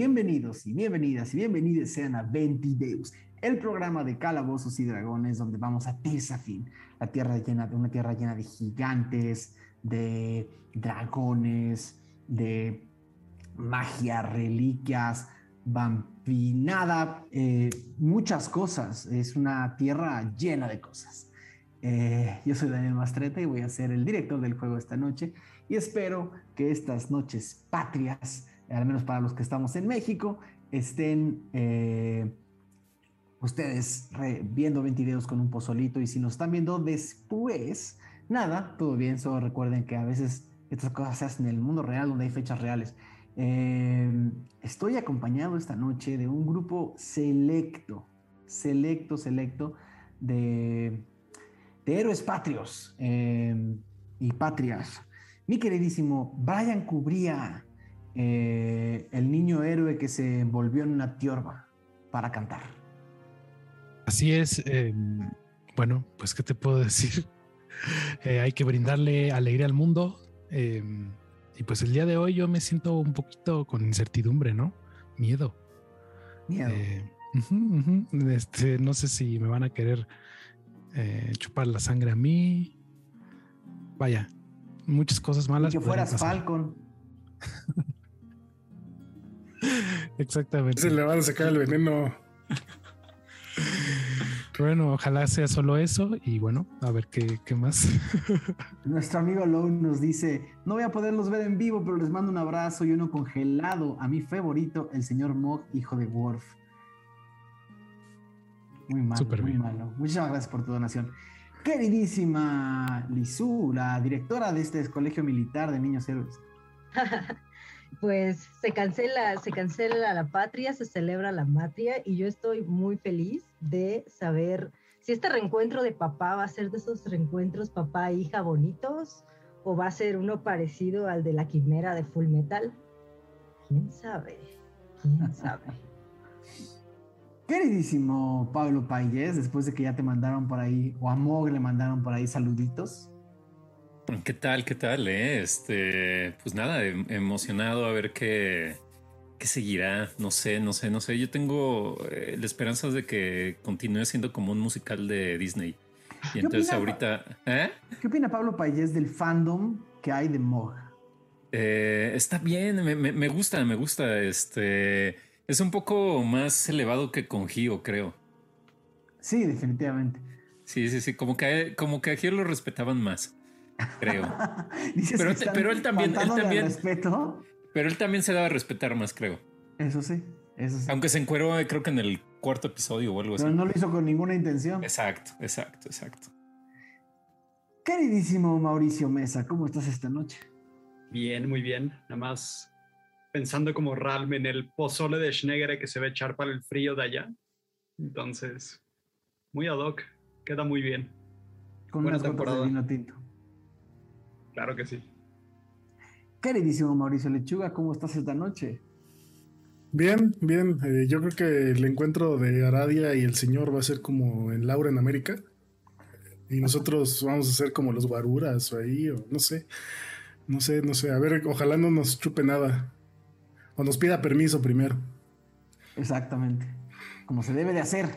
Bienvenidos y bienvenidas y bienvenidos sean a Ventideus, el programa de calabozos y dragones donde vamos a Tirsafin, la tierra llena de una tierra llena de gigantes, de dragones, de magia, reliquias, vampinada, eh, muchas cosas. Es una tierra llena de cosas. Eh, yo soy Daniel Mastreta y voy a ser el director del juego esta noche y espero que estas noches patrias, al menos para los que estamos en México, estén eh, ustedes viendo 20 videos con un pozolito y si nos están viendo después, nada, todo bien, solo recuerden que a veces estas cosas se hacen en el mundo real donde hay fechas reales. Em, estoy acompañado esta noche de un grupo selecto, selecto, selecto de, héroes patrios em, y patrias. Mi queridísimo Brian Cubría, eh, el niño héroe que se envolvió en una tiorba para cantar. Así es. Em, bueno, pues, ¿qué te puedo decir? Eh, hay que brindarle alegría al mundo. Y pues el día de hoy yo me siento un poquito con incertidumbre, ¿no? Miedo. Miedo. Eh, este, no sé si me van a querer chupar la sangre a mí. Vaya, muchas cosas malas. Y que fueras Falcon. Exactamente. Se le van a sacar el veneno. Bueno, ojalá sea solo eso y bueno, a ver qué, qué más. Nuestro amigo Lowe nos dice, no voy a poderlos ver en vivo, pero les mando un abrazo y uno congelado a mi favorito, el señor Mog, hijo de Worf. Muy malo, muy malo. Muchas gracias por tu donación. Queridísima Lizu, la directora de este colegio militar de niños héroes. pues se cancela, se cancela la patria, se celebra la matria y yo estoy muy feliz de saber si este reencuentro de papá va a ser de esos reencuentros papá-hija e bonitos o va a ser uno parecido al de la quimera de Full Metal. ¿Quién sabe? ¿Quién sabe? Queridísimo Pablo Payés, después de que ya te mandaron por ahí, o a Mog le mandaron por ahí saluditos, ¿Qué tal? ¿Qué tal? Eh? Este, pues nada, em, emocionado a ver qué, qué seguirá. No sé, no sé, no sé. Yo tengo eh, la esperanza de que continúe siendo como un musical de Disney. Y entonces ahorita. ¿eh? ¿Qué opina Pablo Payés del fandom que hay de Mog? Eh, está bien, me, me, gusta, me gusta. Este es un poco más elevado que con Gio, creo. Sí, definitivamente. Sí, sí, sí. Como que, como que a Gio lo respetaban más creo. pero, él también, él también, respeto. pero él también se daba a respetar más, creo. Eso sí, eso sí. Aunque se encueró, creo que en el cuarto episodio o algo así. Pero no lo hizo con ninguna intención. Exacto, exacto, exacto. Queridísimo Mauricio Mesa, ¿cómo estás esta noche? Bien, muy bien. Nada más pensando como Ralm en el pozole de Schnegere que se va a echar para el frío de allá. Entonces, muy ad hoc, queda muy bien. Con Buena temporada. De vino tinto. Claro que sí. Queridísimo Mauricio Lechuga, ¿cómo estás esta noche? Bien, bien. Eh, yo creo que el encuentro de Aradia y el señor va a ser como en Laura en América. Y nosotros vamos a ser como los guaruras o ahí, o no sé. No sé, no sé. A ver, ojalá no nos chupe nada. O nos pida permiso primero. Exactamente. Como se debe de hacer.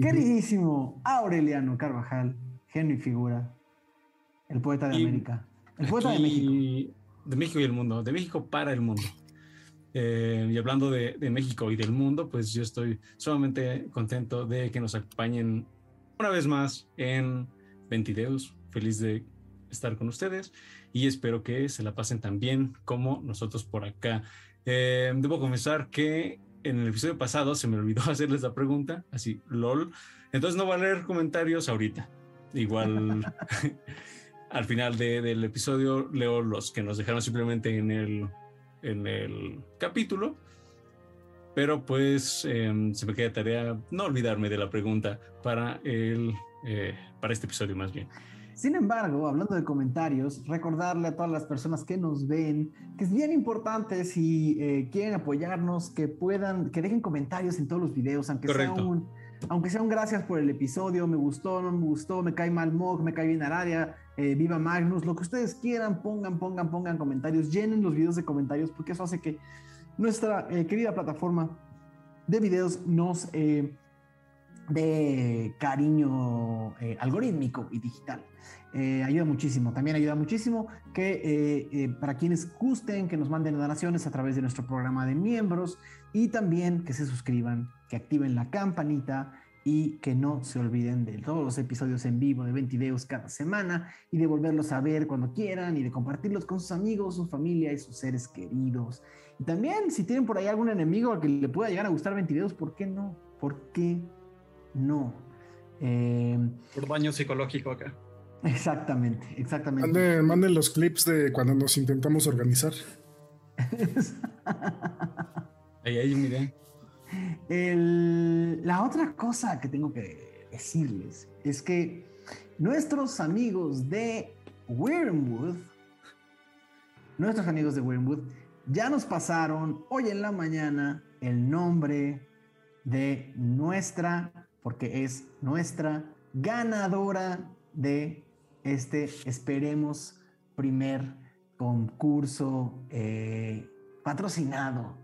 Queridísimo Aureliano Carvajal, genio y figura. El poeta de América. El poeta de México. De México y el mundo. De México para el mundo. Eh, y hablando de, México y del mundo, pues yo estoy sumamente contento de que nos acompañen una vez más en Ventideus. Feliz de estar con ustedes y espero que se la pasen tan bien como nosotros por acá. Eh, debo confesar que en el episodio pasado se me olvidó hacerles la pregunta, así, lol. Entonces no voy a leer comentarios ahorita. Igual al final del episodio leo los que nos dejaron simplemente en el, en el capítulo. Pero pues em, se me queda tarea no olvidarme de la pregunta para, el, eh, para este episodio más bien. Sin embargo, hablando de comentarios, recordarle a todas las personas que nos ven que es bien importante si eh, quieren apoyarnos, que puedan, que dejen comentarios en todos los videos, aunque sea un, aunque sea un gracias por el episodio, me gustó, no me gustó, me cae mal Mog, me cae bien Aradia, eh, viva Magnus, lo que ustedes quieran, pongan, pongan, pongan comentarios, llenen los videos de comentarios, porque eso hace que, nuestra eh, querida plataforma de videos nos eh, dé cariño eh, algorítmico y digital. Eh, ayuda muchísimo, también ayuda muchísimo que eh, para quienes gusten que nos manden donaciones a través de nuestro programa de miembros y también que se suscriban, que activen la campanita y que no se olviden de todos los episodios en vivo de 20 videos cada semana y de volverlos a ver cuando quieran y de compartirlos con sus amigos, su familia y sus seres queridos. Y también si tienen por ahí algún enemigo al que le pueda llegar a gustar 20 videos, ¿por qué no? ¿Por qué no? Eh, Por daño psicológico acá. exactamente, exactamente. Manden, manden los clips de cuando nos intentamos organizar. Ahí hay mire. La otra cosa que tengo que decirles es que nuestros amigos de Wormwood, nuestros amigos de Wormwood, ya nos pasaron hoy en la mañana el nombre de nuestra, porque es nuestra ganadora de este, esperemos, primer concurso eh, patrocinado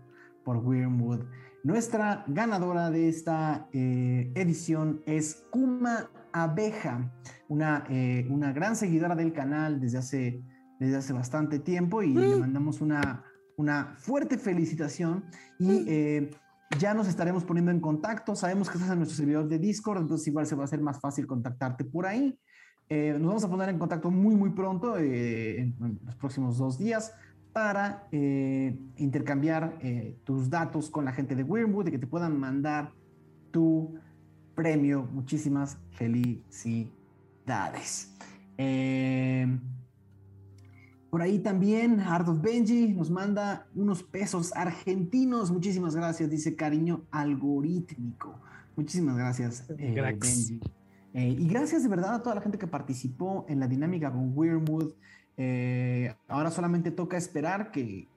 por Wormwood. Nuestra ganadora de esta eh, edición es Kuma Abeja, una, eh, una gran seguidora del canal desde hace, desde hace bastante tiempo y le mandamos una, una fuerte felicitación y eh, ya nos estaremos poniendo en contacto. Sabemos que estás en nuestro servidor de Discord, entonces igual se va a hacer más fácil contactarte por ahí. Nos vamos a poner en contacto muy, muy pronto, en, en los próximos dos días, para eh, intercambiar eh, tus datos con la gente de Wormwood y que te puedan mandar tu premio. Muchísimas felicidades. Eh, por ahí también Art of Benji nos manda unos pesos argentinos. Muchísimas gracias, dice cariño algorítmico. Muchísimas gracias. Benji. Y gracias de verdad a toda la gente que participó en la dinámica con Wormwood. Eh, ahora solamente toca esperar que,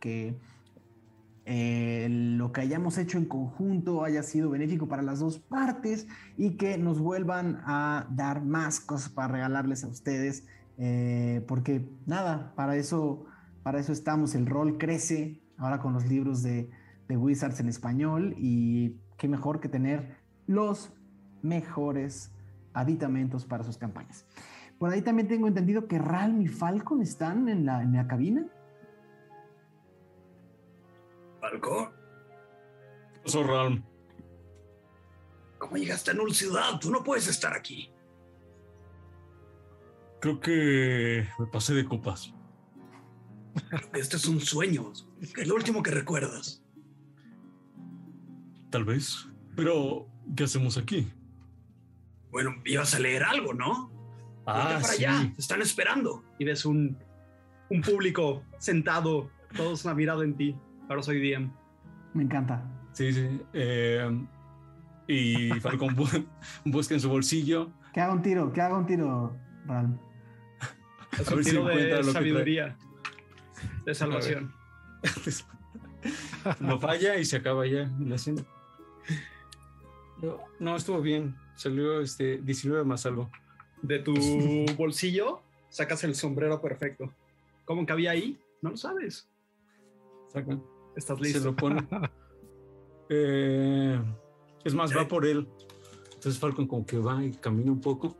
eh, lo que hayamos hecho en conjunto haya sido benéfico para las dos partes y que nos vuelvan a dar más cosas para regalarles a ustedes. eh, porque nada, para eso, para eso estamos. El rol crece ahora con los libros de Wizards en español y qué mejor que tener los mejores aditamentos para sus campañas. Por ahí también tengo entendido que Ralm y Falcon están en la, en la cabina. Falco, Pasó Ralm. ¿cómo llegaste a Null Ciudad? Tú no puedes estar aquí. Creo que me pasé de copas. Creo que este es un sueño. Es lo último que recuerdas. Tal vez. Pero, ¿qué hacemos aquí? Bueno, ibas a leer algo, ¿no? Voltea para allá, te están esperando. Y ves un, un público sentado, todos han mirado en ti. Ahora soy DM. Me encanta. Sí, sí. eh, y Falcon bu- busca en su bolsillo. Que haga un tiro, que haga un tiro, Ralm. Es A un ver si tiro encuentra de lo que sabiduría, de salvación. No falla y se acaba ya la escena. No, no, estuvo bien. Salió este 19 más algo. De tu bolsillo sacas el sombrero perfecto. ¿Cómo cabía ahí? No lo sabes. Saca. Estás Se listo. lo pone. Eh, es más, va por él. Entonces Falcon como que va y camina un poco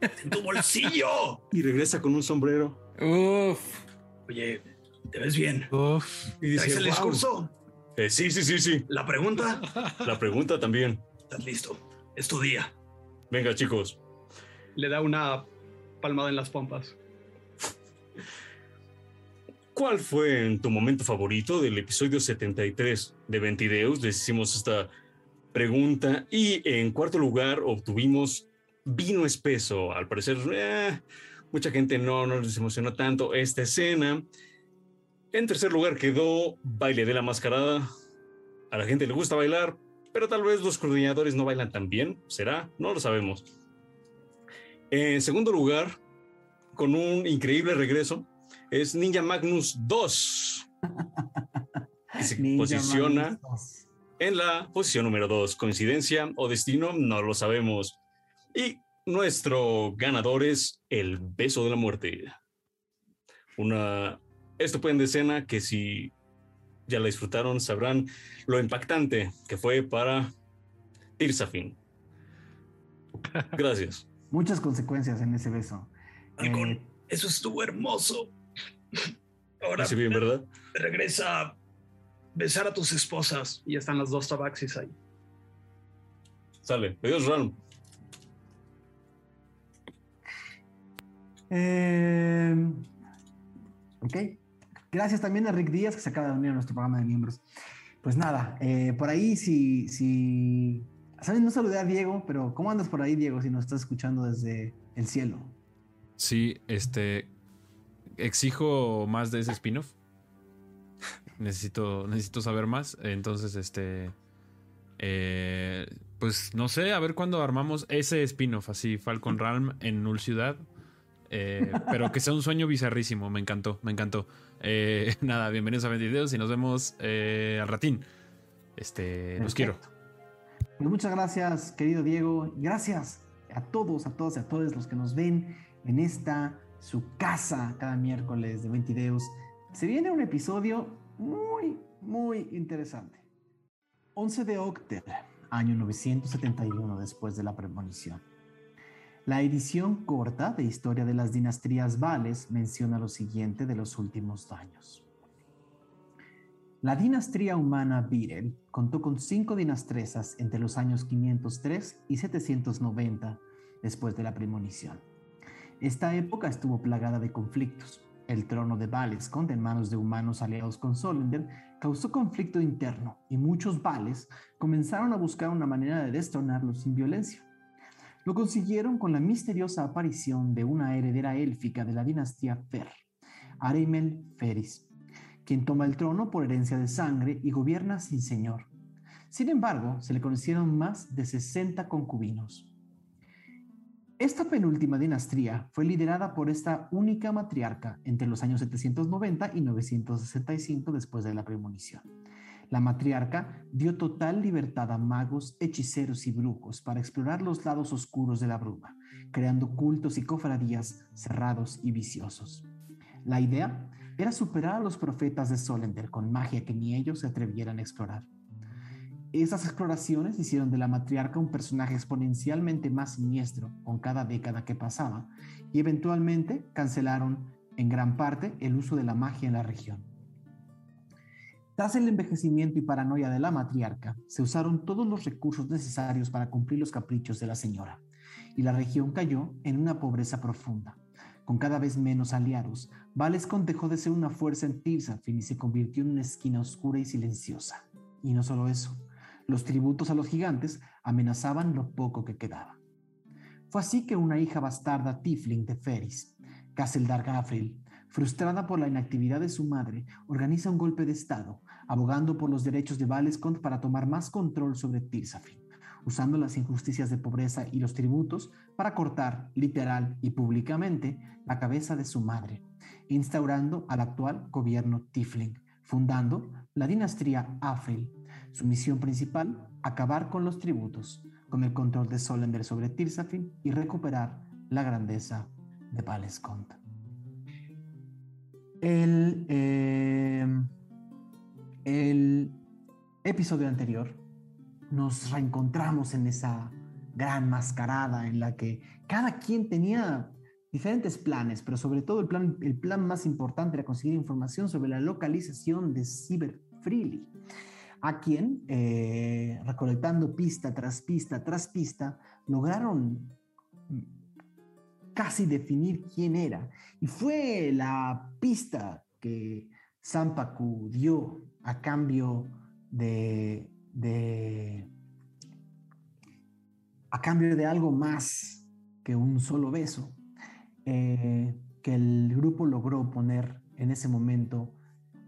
¡En tu bolsillo! y regresa con un sombrero. Uf. Oye, ¿te ves bien? Uf, Y ¿Traes dice, el "Wow". discurso? Eh, sí, sí, sí, sí. ¿La pregunta? La pregunta también. Estás listo. Es tu día. Venga, chicos. Le da una palmada en las pompas. ¿Cuál fue en tu momento favorito del episodio 73 de Ventideus? Les hicimos esta pregunta y en cuarto lugar obtuvimos vino espeso. Al parecer, eh, mucha gente no, no les emocionó tanto esta escena. En tercer lugar quedó baile de la mascarada. A la gente le gusta bailar, pero tal vez los coordinadores no bailan tan bien. ¿Será? No lo sabemos. En segundo lugar, con un increíble regreso, es Ninja Magnus 2. Que se Ninja posiciona Magnus en la posición número 2. ¿Coincidencia o destino? No lo sabemos. Y nuestro ganador es el beso de la muerte. Una estupenda escena que si ya la disfrutaron, sabrán lo impactante que fue para Tirsafin. Gracias. Muchas consecuencias en ese beso. Halcón, eh, eso estuvo hermoso. Ahora sí bien, ¿verdad? regresa a besar a tus esposas. Y están las dos tabaxis ahí. Sale. Adiós, Ron. Eh, ok. Gracias también a Rick Díaz que se acaba de unir a nuestro programa de miembros. Pues nada, eh, por ahí si, si... ¿Sabes? No saludé a Diego, pero ¿cómo andas por ahí, Diego, si nos estás escuchando desde el cielo? Sí, este... Exijo más de ese spin-off. necesito, necesito saber más. Entonces, este... Eh, pues no sé, a ver cuándo armamos ese spin-off, así Falcon Realm en Null Ciudad. Eh, pero que sea un sueño bizarrísimo, me encantó, me encantó. Eh, nada, bienvenidos a Vendideos y nos vemos eh, al ratín. Este, los quiero. Pues muchas gracias, querido Diego. Gracias a todos, a todos y a todos los que nos ven en esta su casa cada miércoles de Ventideos. Se viene un episodio muy, muy interesante. 11 de octubre, año 971 después de la premonición. La edición corta de Historia de las Dinastías Vales menciona lo siguiente de los últimos años. La dinastía humana Virel contó con cinco dinastresas entre los años 503 y 790 después de la premonición. Esta época estuvo plagada de conflictos. El trono de Valescont en manos de humanos aliados con Solender causó conflicto interno y muchos Vales comenzaron a buscar una manera de destronarlo sin violencia. Lo consiguieron con la misteriosa aparición de una heredera élfica de la dinastía Fer, Arimel Feris, quien toma el trono por herencia de sangre y gobierna sin señor. Sin embargo, se le conocieron más de 60 concubinos. Esta penúltima dinastía fue liderada por esta única matriarca entre los años 790 y 965 después de la premonición. La matriarca dio total libertad a magos, hechiceros y brujos para explorar los lados oscuros de la bruma, creando cultos y cofradías cerrados y viciosos. La idea era superar a los profetas de Solender con magia que ni ellos se atrevieran a explorar. Esas exploraciones hicieron de la matriarca un personaje exponencialmente más siniestro con cada década que pasaba y eventualmente cancelaron en gran parte el uso de la magia en la región. Tras el envejecimiento y paranoia de la matriarca, se usaron todos los recursos necesarios para cumplir los caprichos de la señora, y la región cayó en una pobreza profunda. Con cada vez menos aliados, Valescon dejó de ser una fuerza en Tirsafin y se convirtió en una esquina oscura y silenciosa. Y no solo eso, los tributos a los gigantes amenazaban lo poco que quedaba. Fue así que una hija bastarda Tifling de Feris, Casseldar Gafril, frustrada por la inactividad de su madre, organiza un golpe de Estado, abogando por los derechos de Valescont para tomar más control sobre Tirsafin, usando las injusticias de pobreza y los tributos para cortar literal y públicamente la cabeza de su madre, instaurando al actual gobierno Tifling, fundando la dinastía Afril. Su misión principal, acabar con los tributos, con el control de Solender sobre Tirsafin y recuperar la grandeza de Valescont. El, em, el episodio anterior nos reencontramos en esa gran mascarada en la que cada quien tenía diferentes planes, pero sobre todo el plan, el plan más importante era conseguir información sobre la localización de Cyber Freely, a quien, eh, recolectando pista tras pista tras pista, lograron casi definir quién era. Y fue la pista que Sampaku dio a cambio de, a cambio de algo más que un solo beso, eh, que el grupo logró poner en ese momento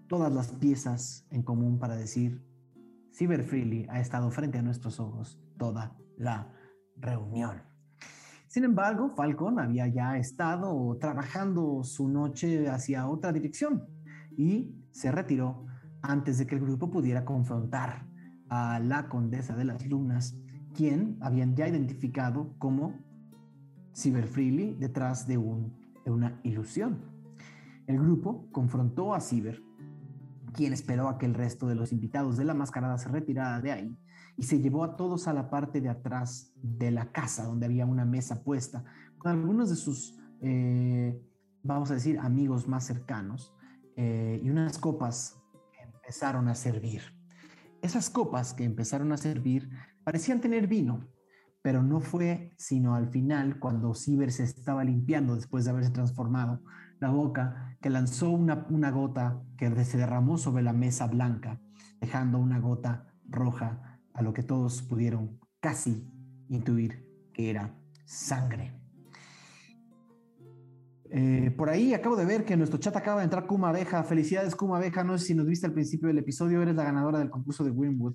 todas las piezas en común para decir, Cyber Freely ha estado frente a nuestros ojos toda la reunión. Sin embargo, Falcon había ya estado trabajando su noche hacia otra dirección y se retiró antes de que el grupo pudiera confrontar a la condesa de las lunas, quien habían ya identificado como Cyber Freely detrás de, un, de una ilusión. El grupo confrontó a Cyber quien esperó a que el resto de los invitados de la mascarada se retirara de ahí y se llevó a todos a la parte de atrás de la casa donde había una mesa puesta con algunos de sus, eh, vamos a decir, amigos más cercanos eh, y unas copas empezaron a servir. Esas copas que empezaron a servir parecían tener vino, pero no fue sino al final cuando Ciber se estaba limpiando después de haberse transformado la boca, que lanzó una, una gota que se derramó sobre la mesa blanca, dejando una gota roja a lo que todos pudieron casi intuir que era sangre. Eh, por ahí acabo de ver que nuestro chat acaba de entrar Kuma Abeja. Felicidades, Kuma Abeja. No sé si nos viste al principio del episodio. Eres la ganadora del concurso de Winwood.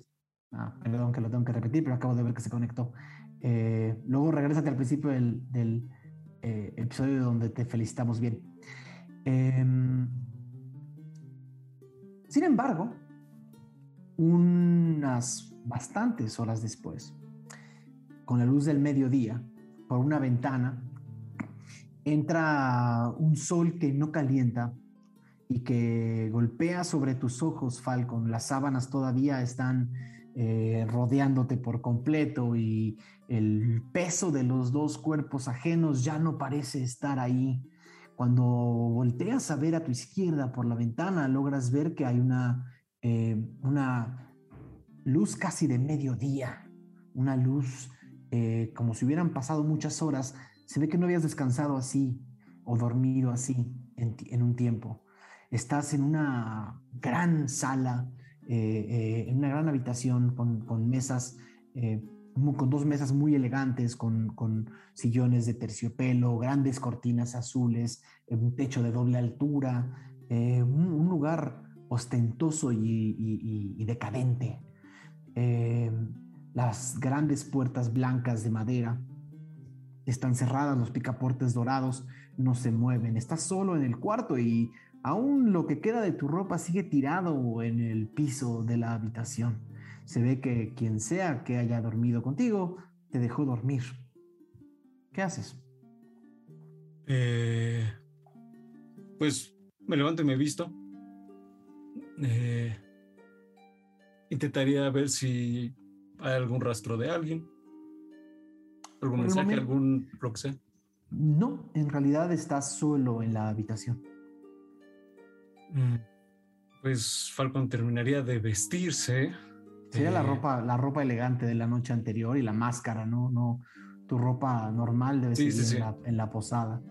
Ah, perdón que lo tengo que repetir, pero acabo de ver que se conectó. Eh, luego regrésate al principio del, eh, episodio donde te felicitamos bien. Em, sin embargo, unas bastantes horas después, con la luz del mediodía, por una ventana, entra un sol que no calienta y que golpea sobre tus ojos, Falcon. Las sábanas todavía están eh, rodeándote por completo y el peso de los dos cuerpos ajenos ya no parece estar ahí. Cuando volteas a ver a tu izquierda por la ventana, logras ver que hay una, eh, una luz casi de mediodía, una luz eh, como si hubieran pasado muchas horas. Se ve que no habías descansado así o dormido así en, un tiempo. Estás en una gran sala, eh, en una gran habitación con, mesas con dos mesas muy elegantes, con, sillones de terciopelo, grandes cortinas azules, un techo de doble altura, eh, un, lugar ostentoso y, decadente. Eh, las grandes puertas blancas de madera están cerradas, los picaportes dorados no se mueven. Estás solo en el cuarto y aún lo que queda de tu ropa sigue tirado en el piso de la habitación se ve que quien sea que haya dormido contigo te dejó dormir. ¿Qué haces? Eh, pues me levanto y me visto. Eh, intentaría ver si hay algún rastro de alguien. ¿Algún mensaje? ¿Algún lo No, en realidad estás solo en la habitación. Mm, pues Falcon terminaría de vestirse Sería la ropa, la ropa elegante de la noche anterior y la máscara, ¿no? No, tu ropa normal debe ser En, la, posada.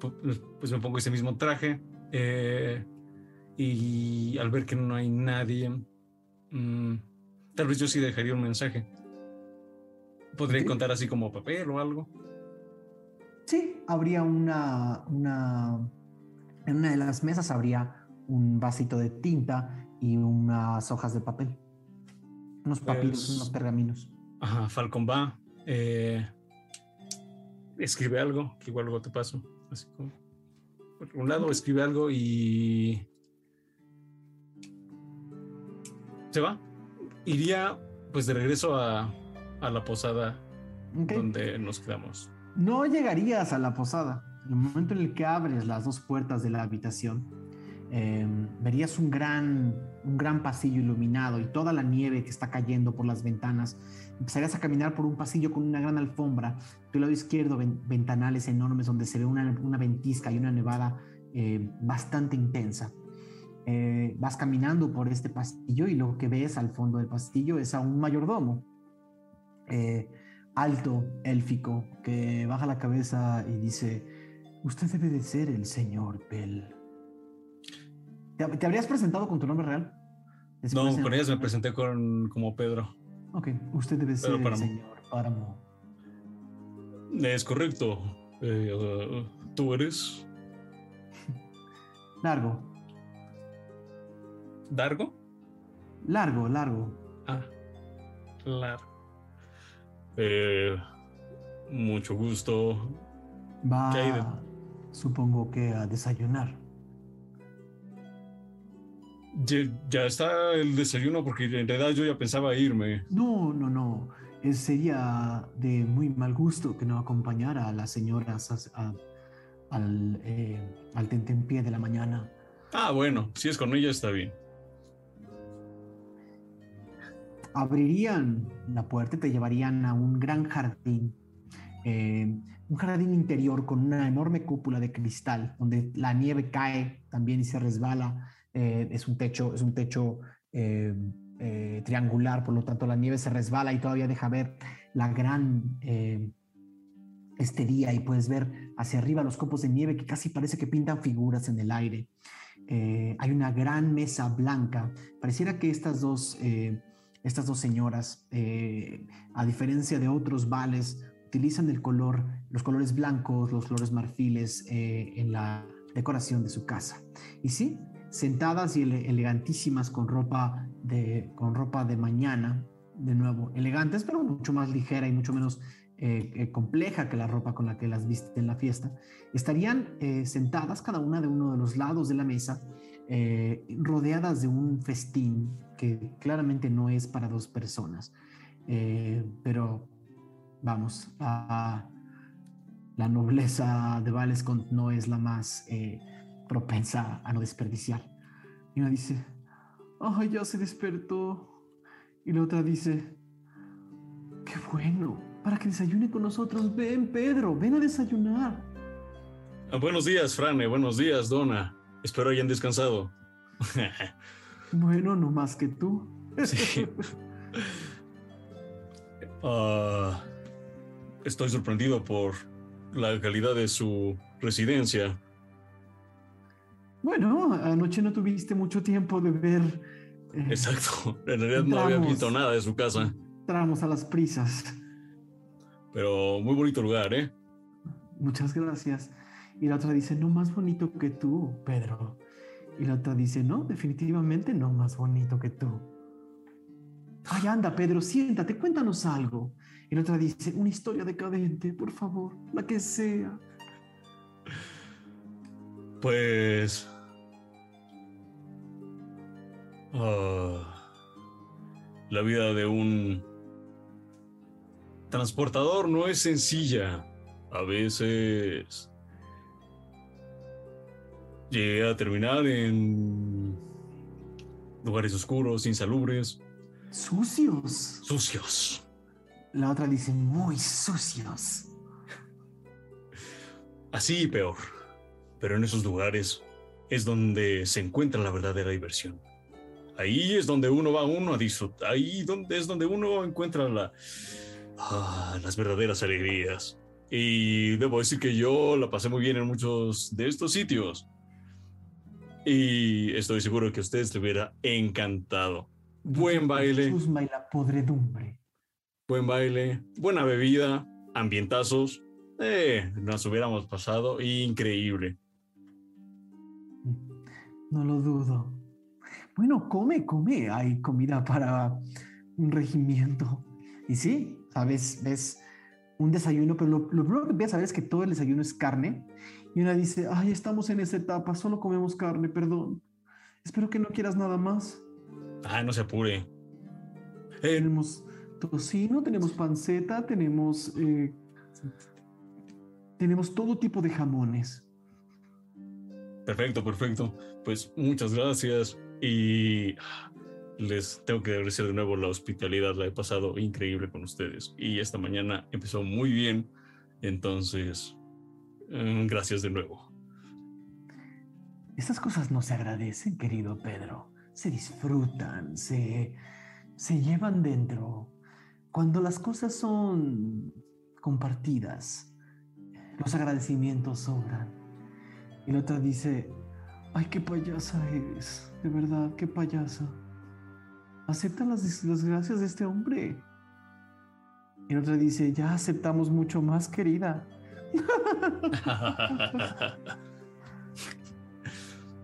pues me pongo ese mismo traje eh, y al ver que no hay nadie, mm, tal vez yo sí dejaría un mensaje. ¿Podría contar así como papel o algo? Sí, habría una, una, en una de las mesas habría un vasito de tinta y unas hojas de papel. Unos papiros, pues, unos pergaminos. Ajá, Falcon va. Eh, escribe algo, que igual luego te paso. Así como. Por un lado, escribe algo y. Se va. Iría, pues, de regreso a, a la posada donde nos quedamos. No llegarías a la posada. En el momento en el que abres las dos puertas de la habitación, Em, verías un gran, un gran pasillo iluminado y toda la nieve que está cayendo por las ventanas. Empezarías a caminar por un pasillo con una gran alfombra. Tu lado izquierdo, ventanales enormes donde se ve una, una ventisca y una nevada eh, bastante intensa. Eh, vas caminando por este pasillo y lo que ves al fondo del pasillo es a un mayordomo. Eh, alto, élfico, que baja la cabeza y dice, usted debe de ser el señor Bell. ¿Te, habrías presentado con tu nombre real? no, con ellas me presenté con, como Pedro. Ok, usted debe ser el señor Páramo. Es correcto. Eh, uh, ¿Tú eres? Largo. ¿Largo? Largo, largo. Ah, largo. Eh, mucho gusto. Va, supongo que a desayunar. Ya, está el desayuno porque en realidad yo ya pensaba irme. No, no, no. sería de muy mal gusto que no acompañara a las señoras al, eh, al tentempié de la mañana. Ah, bueno, si es con ella está bien. Abrirían la puerta y te llevarían a un gran jardín. Eh, un jardín interior con una enorme cúpula de cristal, donde la nieve cae también y se resbala. Eh, es un techo, es un techo eh, triangular, por lo tanto la nieve se resbala y todavía deja ver la gran este día y puedes ver hacia arriba los copos de nieve que casi parece que pintan figuras en el aire. hay una gran mesa blanca. Pareciera que estas dos, estas dos señoras, a diferencia de otros vales, utilizan el color, los colores blancos, los colores marfiles eh, en la decoración de su casa. Y sí, sentadas y elegantísimas con ropa de, con ropa de mañana, de nuevo, elegantes, pero mucho más ligera y mucho menos eh, eh, compleja que la ropa con la que las viste en la fiesta, estarían sentadas cada una de uno de los lados de la mesa, rodeadas de un festín que claramente no es para dos personas, pero vamos, a la nobleza de Valescont no es la más eh, propensa a no desperdiciar. Y una dice, ay, ya se despertó. Y la otra dice, qué bueno, para que desayune con nosotros. Ven, Pedro, ven a desayunar. Ah, buenos días, Frane, buenos días, Donna. Espero hayan descansado. bueno, no más que tú. sí. Ah, estoy sorprendido por la calidad de su residencia. Bueno, anoche no tuviste mucho tiempo de ver. Eh, Exacto, en realidad no había visto nada de su casa. Entramos a las prisas. Pero muy bonito lugar, ¿eh? Muchas gracias. Y la otra dice, no más bonito que tú, Pedro. Y la otra dice, no, definitivamente no más bonito que tú. Ay, anda, Pedro, siéntate, cuéntanos algo. Y la otra dice, una historia decadente, por favor, la que sea. Pues... Ah, la vida de un transportador no es sencilla. A veces llegué a terminar en lugares oscuros, insalubres. Sucios. Sucios. La otra dice, muy sucios. Así y peor. Pero en esos lugares es donde se encuentra la verdadera diversión. Ahí es donde uno va uno a disfrutar. Ahí donde es donde uno encuentra la, ah, las verdaderas alegrías. Y debo decir que yo la pasé muy bien en muchos de estos sitios. Y estoy seguro que a ustedes les hubiera encantado. Buen baile. y la podredumbre buen baile, buena bebida, ambientazos. Eh, nos hubiéramos pasado increíble. No lo dudo. Bueno, come, come. Hay comida para un regimiento. Y sí, sabes, ves un desayuno, pero lo, primero que voy a saber es que todo el desayuno es carne. Y una dice, ay, estamos en esa etapa, solo comemos carne, perdón. Espero que no quieras nada más. Ah, no se apure. Tenemos tocino, tenemos panceta, tenemos, eh, tenemos todo tipo de jamones. Perfecto, perfecto. Pues muchas gracias y les tengo que agradecer de nuevo la hospitalidad. La he pasado increíble con ustedes y esta mañana empezó muy bien. Entonces, gracias de nuevo. Estas cosas no se agradecen, querido Pedro. Se disfrutan, se, se llevan dentro. Cuando las cosas son compartidas, los agradecimientos sobran. Y la otra dice, ay, qué payasa eres, de verdad, qué payasa. Acepta las desgracias de este hombre. Y la otra dice, ya aceptamos mucho más, querida.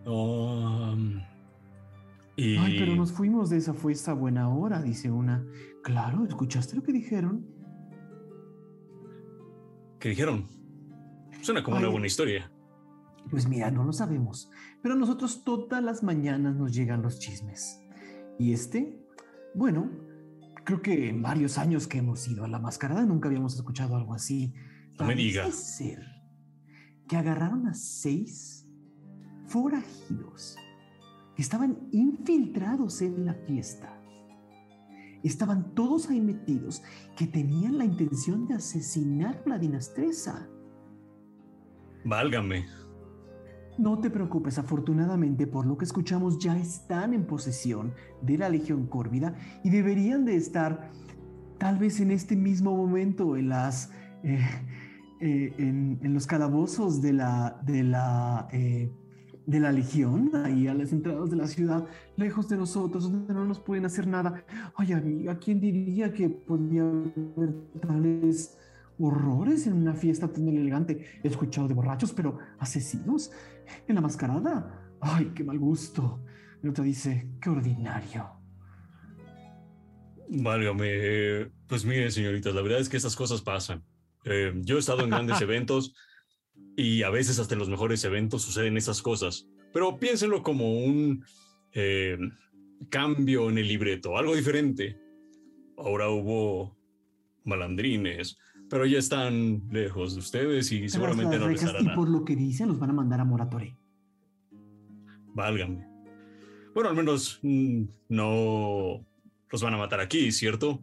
Um, ay, pero nos fuimos de esa fiesta a buena hora, dice una. Claro, ¿escuchaste lo que dijeron? ¿Qué dijeron? Suena como una buena historia. Pues mira, no lo sabemos, pero a nosotros todas las mañanas nos llegan los chismes. Y este, bueno, creo que en varios años que hemos ido a la mascarada nunca habíamos escuchado algo así. No me diga. ser que agarraron a seis forajidos que estaban infiltrados en la fiesta. Estaban todos ahí metidos que tenían la intención de asesinar a la dinastresa. Válgame. No te preocupes, afortunadamente por lo que escuchamos ya están en posesión de la Legión Córvida y deberían de estar tal vez en este mismo momento en las eh, eh, en, los calabozos de la de la eh, de la Legión, ahí a las entradas de la ciudad, lejos de nosotros, donde no nos pueden hacer nada. Ay, amiga, ¿quién diría que podía haber tales horrores en una fiesta tan elegante? He escuchado de borrachos, pero asesinos en la mascarada. Ay, qué mal gusto. El otro dice, qué ordinario. Válgame, pues mire, señoritas, la verdad es que estas cosas pasan. Eh, yo he estado en grandes eventos y a veces hasta en los mejores eventos suceden esas cosas. Pero piénsenlo como un eh, cambio en el libreto, algo diferente. Ahora hubo malandrines, pero ya están lejos de ustedes y seguramente no les hará Y por lo que dicen, los van a mandar a Moratore. Válgame. Bueno, al menos mm, no los van a matar aquí, ¿cierto?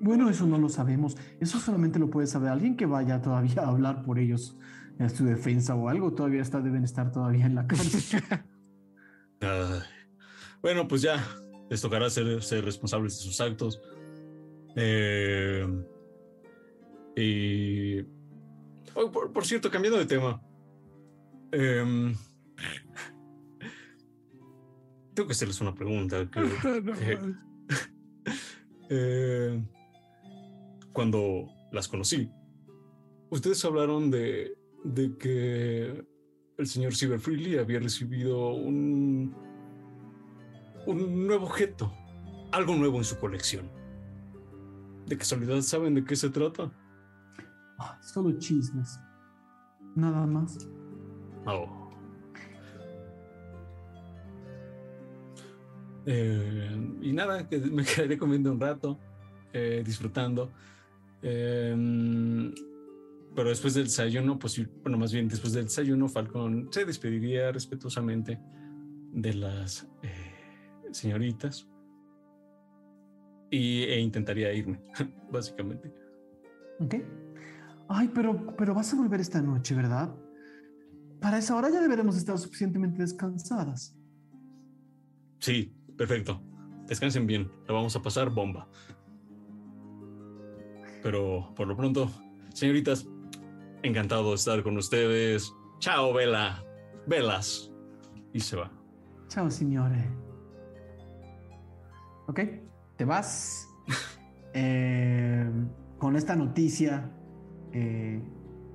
Bueno, eso no lo sabemos. Eso solamente lo puede saber alguien que vaya todavía a hablar por ellos en su defensa o algo. Todavía está, deben estar todavía en la cárcel. bueno, pues ya les tocará ser, ser responsables de sus actos. Eh, y. Oh, por, cierto, cambiando de tema. Em, tengo que hacerles una pregunta. Eh, eh, cuando las conocí, ustedes hablaron de, de que el señor Cyber Freely había recibido un, un nuevo objeto, algo nuevo en su colección. ¿De casualidad saben de qué se trata? Ah, solo chismes. Nada más. Oh. Eh, y nada, que me quedaré comiendo un rato, eh, disfrutando. Em, pero después del desayuno, pues, bueno, más bien después del desayuno, Falcón se despediría respetuosamente de las eh, señoritas y, e intentaría irme, básicamente. Ok. Ay, pero, pero vas a volver esta noche, ¿verdad? Para esa hora ya deberemos estar suficientemente descansadas. Sí, perfecto. Descansen bien. La vamos a pasar bomba. Pero por lo pronto, señoritas, encantado de estar con ustedes. Chao, Vela. Velas. Y se va. Chao, señores. Ok, te vas. Eh, con esta noticia, eh,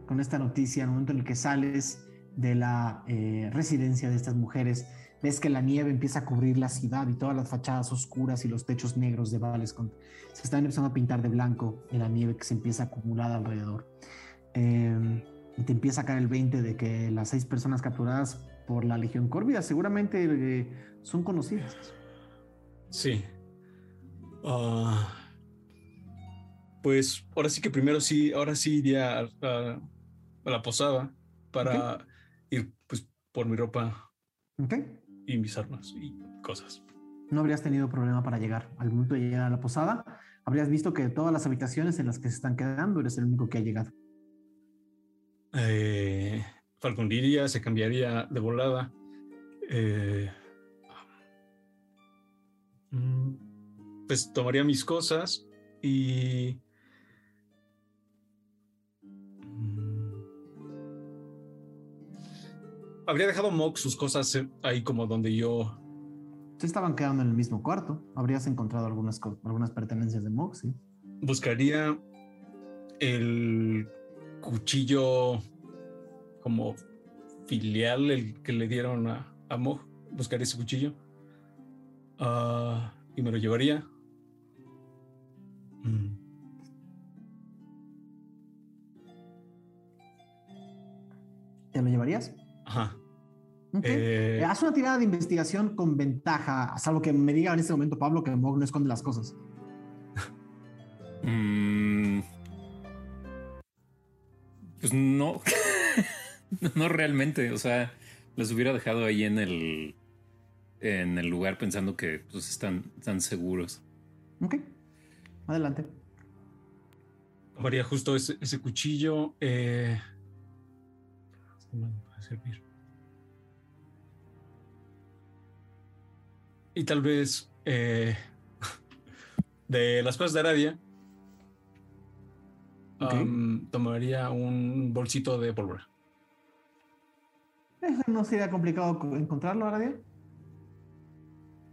con esta noticia, en el momento en el que sales de la eh, residencia de estas mujeres, ves que la nieve empieza a cubrir la ciudad y todas las fachadas oscuras y los techos negros de Vales se están empezando a pintar de blanco en la nieve que se empieza a acumular alrededor. Em, y te empieza a caer el 20 de que las seis personas capturadas por la Legión Córvida seguramente eh, son conocidas. Sí. Ah, pues ahora sí que primero sí, ahora sí iría a, la posada para ir pues por mi ropa. Okay y mis armas y cosas. No habrías tenido problema para llegar al momento de llegar a la posada. Habrías visto que todas las habitaciones en las que se están quedando eres el único que ha llegado. Eh, Falcon diría, se cambiaría de volada. Eh, mm, pues tomaría mis cosas y habría dejado Mox sus cosas eh, ahí como donde yo. Se estaban quedando en el mismo cuarto. Habrías encontrado algunas, algunas pertenencias de Mox, ¿sí? Buscaría el cuchillo como filial, el que le dieron a, a Mog. Buscaría ese cuchillo. Ah, y me lo llevaría. Mm. ¿Te lo llevarías? Ajá. Eh, eh, haz una tirada de investigación con ventaja, salvo que me diga en este momento Pablo que Mog no esconde las cosas. Mm. pues no. no realmente. O sea, los hubiera dejado ahí en el en el lugar pensando que pues, están, están seguros. Ok. Adelante. Tomaría justo ese, ese cuchillo. Eh, servir. Y tal vez eh, de las cosas de Aradia, um, tomaría un bolsito de pólvora. ¿No sería complicado encontrarlo, Aradia?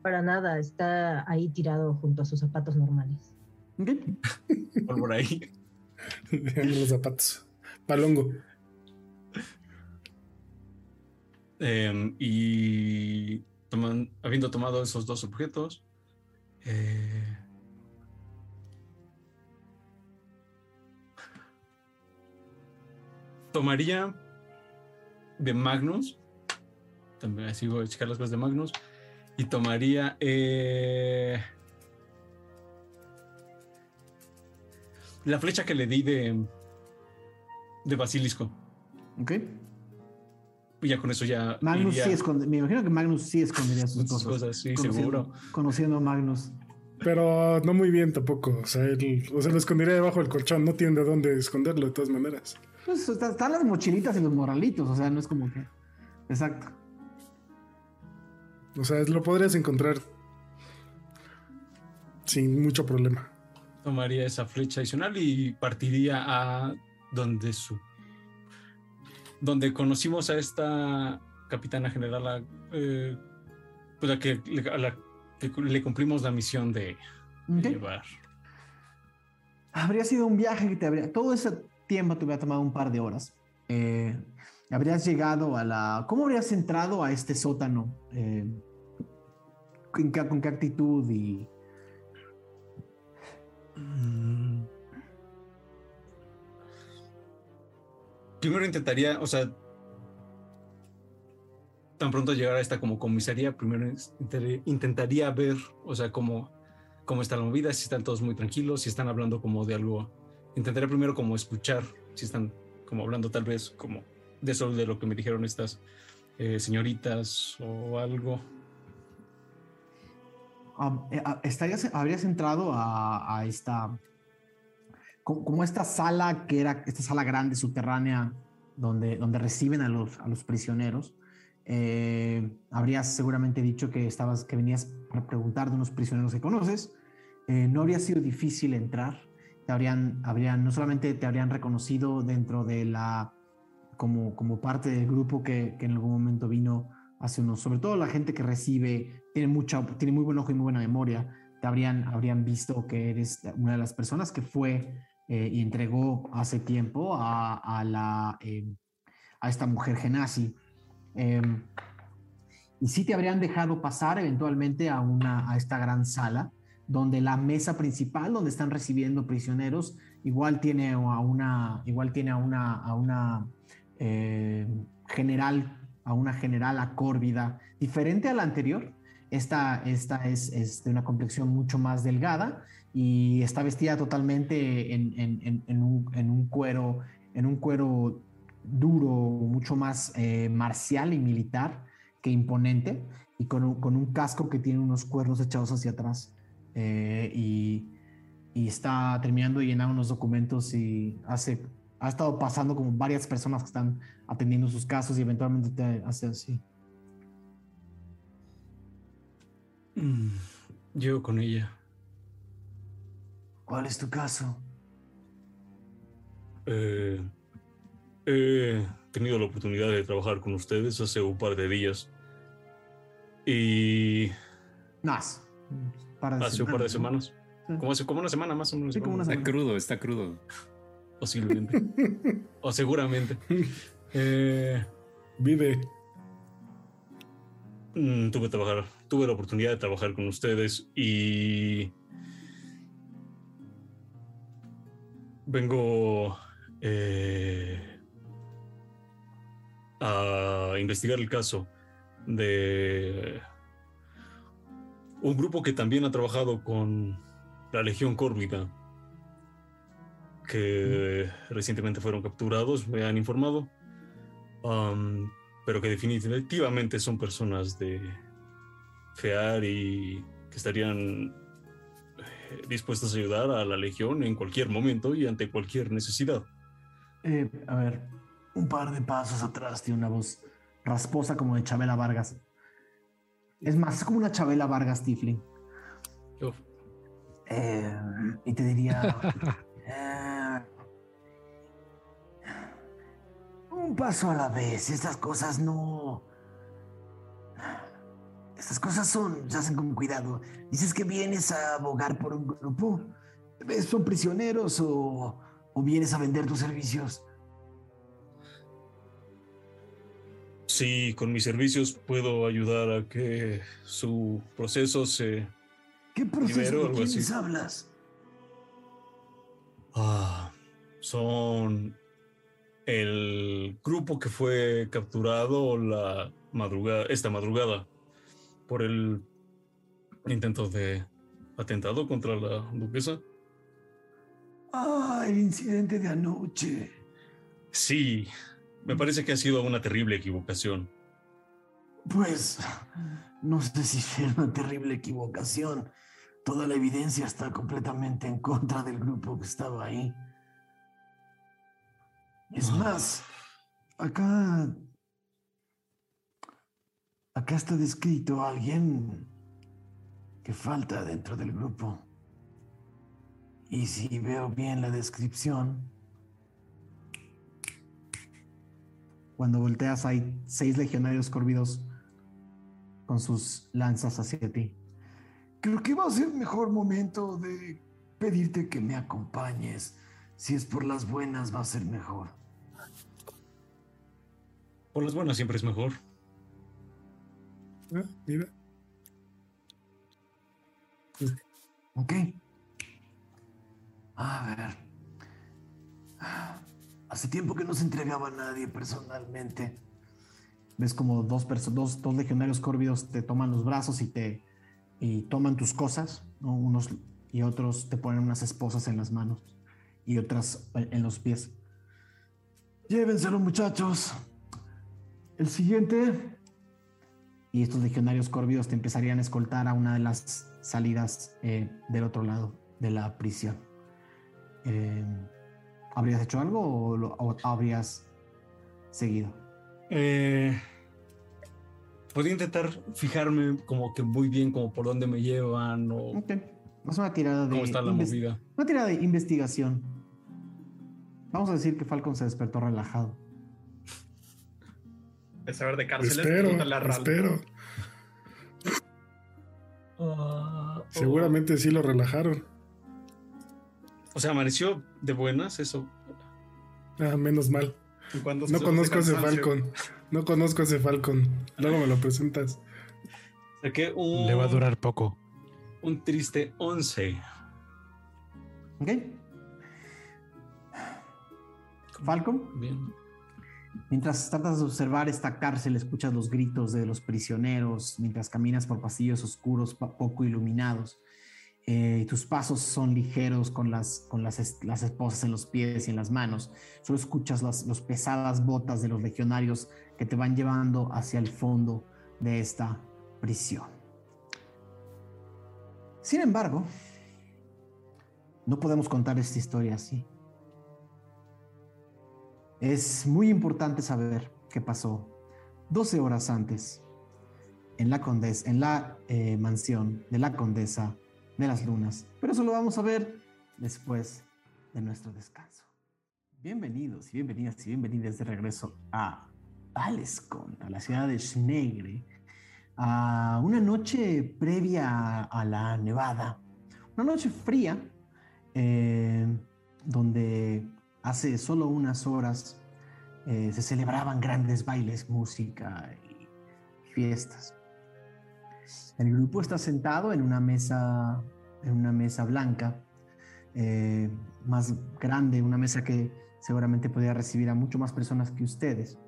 Para nada, está ahí tirado junto a sus zapatos normales. ¿Qué? Pólvora ahí. los zapatos. Palongo. Em, y habiendo tomado esos dos objetos, eh, tomaría de Magnus, también así voy a checar las cosas de Magnus, y tomaría eh, la flecha que le di de, de Basilisco. Ok. Y ya con eso ya. Magnus sí esconde. Me imagino que Magnus sí escondería sus, sus cosas. sí, seguro. Conociendo a Magnus. Pero no muy bien tampoco. O sea, él, o sea, lo escondería debajo del colchón. No tiene de dónde esconderlo de todas maneras. Pues están las mochilitas y los morralitos. O sea, no es como que. Exacto. O sea, lo podrías encontrar sin mucho problema. Tomaría esa flecha adicional y partiría a donde su donde conocimos a esta capitana general, a, eh, pues a que, la que le cumplimos la misión de, llevar. Habría sido un viaje que te habría, todo ese tiempo te hubiera tomado un par de horas. Eh, habrías llegado a la, ¿cómo habrías entrado a este sótano? Eh, ¿con, qué, ¿Con qué actitud y... Mm. Primero intentaría, o sea, tan pronto llegar a esta como comisaría, primero intentaría ver, o sea, cómo, cómo está la movida, si están todos muy tranquilos, si están hablando como de algo. Intentaría primero como escuchar, si están como hablando tal vez como de eso, de lo que me dijeron estas eh, señoritas o algo. Ah, estarías, habrías entrado a esta como esta sala que era esta sala grande subterránea donde, donde reciben a los, a los prisioneros. Eh, habrías seguramente dicho que estabas que venías para preguntar de unos prisioneros que conoces. Eh, no habría sido difícil entrar. Te habrían, habrían, no solamente te habrían reconocido dentro de la como, como parte del grupo que, que en algún momento vino hace unos, sobre todo la gente que recibe, tiene mucha, tiene muy buen ojo y muy buena memoria, te habrían, habrían visto que eres una de las personas que fue eh, y entregó hace tiempo a, la, em, a esta mujer Genasi. Em, y sí te habrían dejado pasar eventualmente a, una, a esta gran sala, donde la mesa principal, donde están recibiendo prisioneros, igual tiene a una, igual tiene a una, a una em, general, a una general acórbida, diferente a la anterior. Esta, esta es, es de una complexión mucho más delgada y está vestida totalmente en, un, cuero, en un cuero duro, mucho más eh, marcial y militar que imponente, y con un, casco que tiene unos cuernos echados hacia atrás. Eh, y, está terminando de llenar unos documentos y hace, ha estado pasando como varias personas que están atendiendo sus casos y eventualmente te hace así. Mm, yo con ella. ¿Cuál es tu caso? Eh, he tenido la oportunidad de trabajar con ustedes hace un par de días. Y. Más. hace un par de semanas. Como hace como una semana más o menos. Está crudo, está crudo. Posiblemente. o seguramente. Eh, Vive. Mm, tuve, trabajar, tuve la oportunidad de trabajar con ustedes y vengo eh, a investigar el caso de un grupo que también ha trabajado con la Legión Córvica, que recientemente fueron capturados, me han informado. pero que definitivamente son personas de fear y que estarían dispuestas a ayudar a la Legión en cualquier momento y ante cualquier necesidad. Eh, a ver, un par de pasos atrás tiene una voz rasposa como de Chabela Vargas. Es más, es como una Chabela Vargas Tifling. Eh, y te diría... Eh, un paso a la vez. Estas cosas no... Estas cosas son, se hacen con cuidado. Dices que vienes a abogar por un grupo. ¿Son prisioneros o, o vienes a vender tus servicios? Sí, con mis servicios puedo ayudar a que su proceso se... ¿Qué proceso de quiénes hablas? Ah, son el grupo que fue capturado la madrugada, esta madrugada por el intento de atentado contra la duquesa. Ah, el incidente de anoche. Sí, me parece que ha sido una terrible equivocación. Pues no sé si fue una terrible equivocación. Toda la evidencia está completamente en contra del grupo que estaba ahí. Es más, acá. Acá está descrito alguien que falta dentro del grupo. Y si veo bien la descripción, cuando volteas hay seis legionarios corvidos con sus lanzas hacia ti. Creo que va a ser mejor momento de pedirte que me acompañes. Si es por las buenas, va a ser mejor. Por las buenas siempre es mejor. Ah, mira. Ok. A ver. Hace tiempo que no se entregaba a nadie personalmente. Ves como dos, dos, dos legionarios córvidos te toman los brazos y te y toman tus cosas, unos y otros te ponen unas esposas en las manos y otras en los pies. Llévenselo, muchachos. El siguiente. Y estos legionarios córvidos te empezarían a escoltar a una de las salidas eh, del otro lado de la prisión. Eh, ¿Habrías hecho algo o, habrías seguido? Eh, podría intentar fijarme como que muy bien como por dónde me llevan o Ok. Es una tirada de cómo está la movida. una tirada de investigación. Vamos a decir que Falcon se despertó relajado. El saber de cárceles. Espero, la RAL. espero. Ah, Seguramente sí lo relajaron. O sea, amaneció de buenas, eso. Ah, menos mal. No conozco a ese Falcon. No conozco a ese Falcon. Luego me lo presentas. Saqué un, Le va a durar poco. un triste 11. ¿Ok? Falcon, Bien. Mientras tratas de observar esta cárcel, escuchas los gritos de los prisioneros mientras caminas por pasillos oscuros, poco iluminados. Eh, tus pasos son ligeros con, las, esposas en los pies y en las manos. Solo escuchas las pesadas botas de los legionarios que te van llevando hacia el fondo de esta prisión. Sin embargo, no podemos contar esta historia así. Es muy importante saber qué pasó 12 horas antes en la, condes en la eh, mansión de la condesa de las lunas. Pero eso lo vamos a ver después de nuestro descanso. Bienvenidos y bienvenidas y bienvenidas de regreso a Valescon, a la ciudad de Schnegre, a una noche previa a la nevada, una noche fría, eh, donde hace solo unas horas eh, se celebraban grandes bailes, música y fiestas. El grupo está sentado en una mesa, en una mesa blanca, eh, más grande, una mesa que seguramente podría recibir a mucho más personas que ustedes.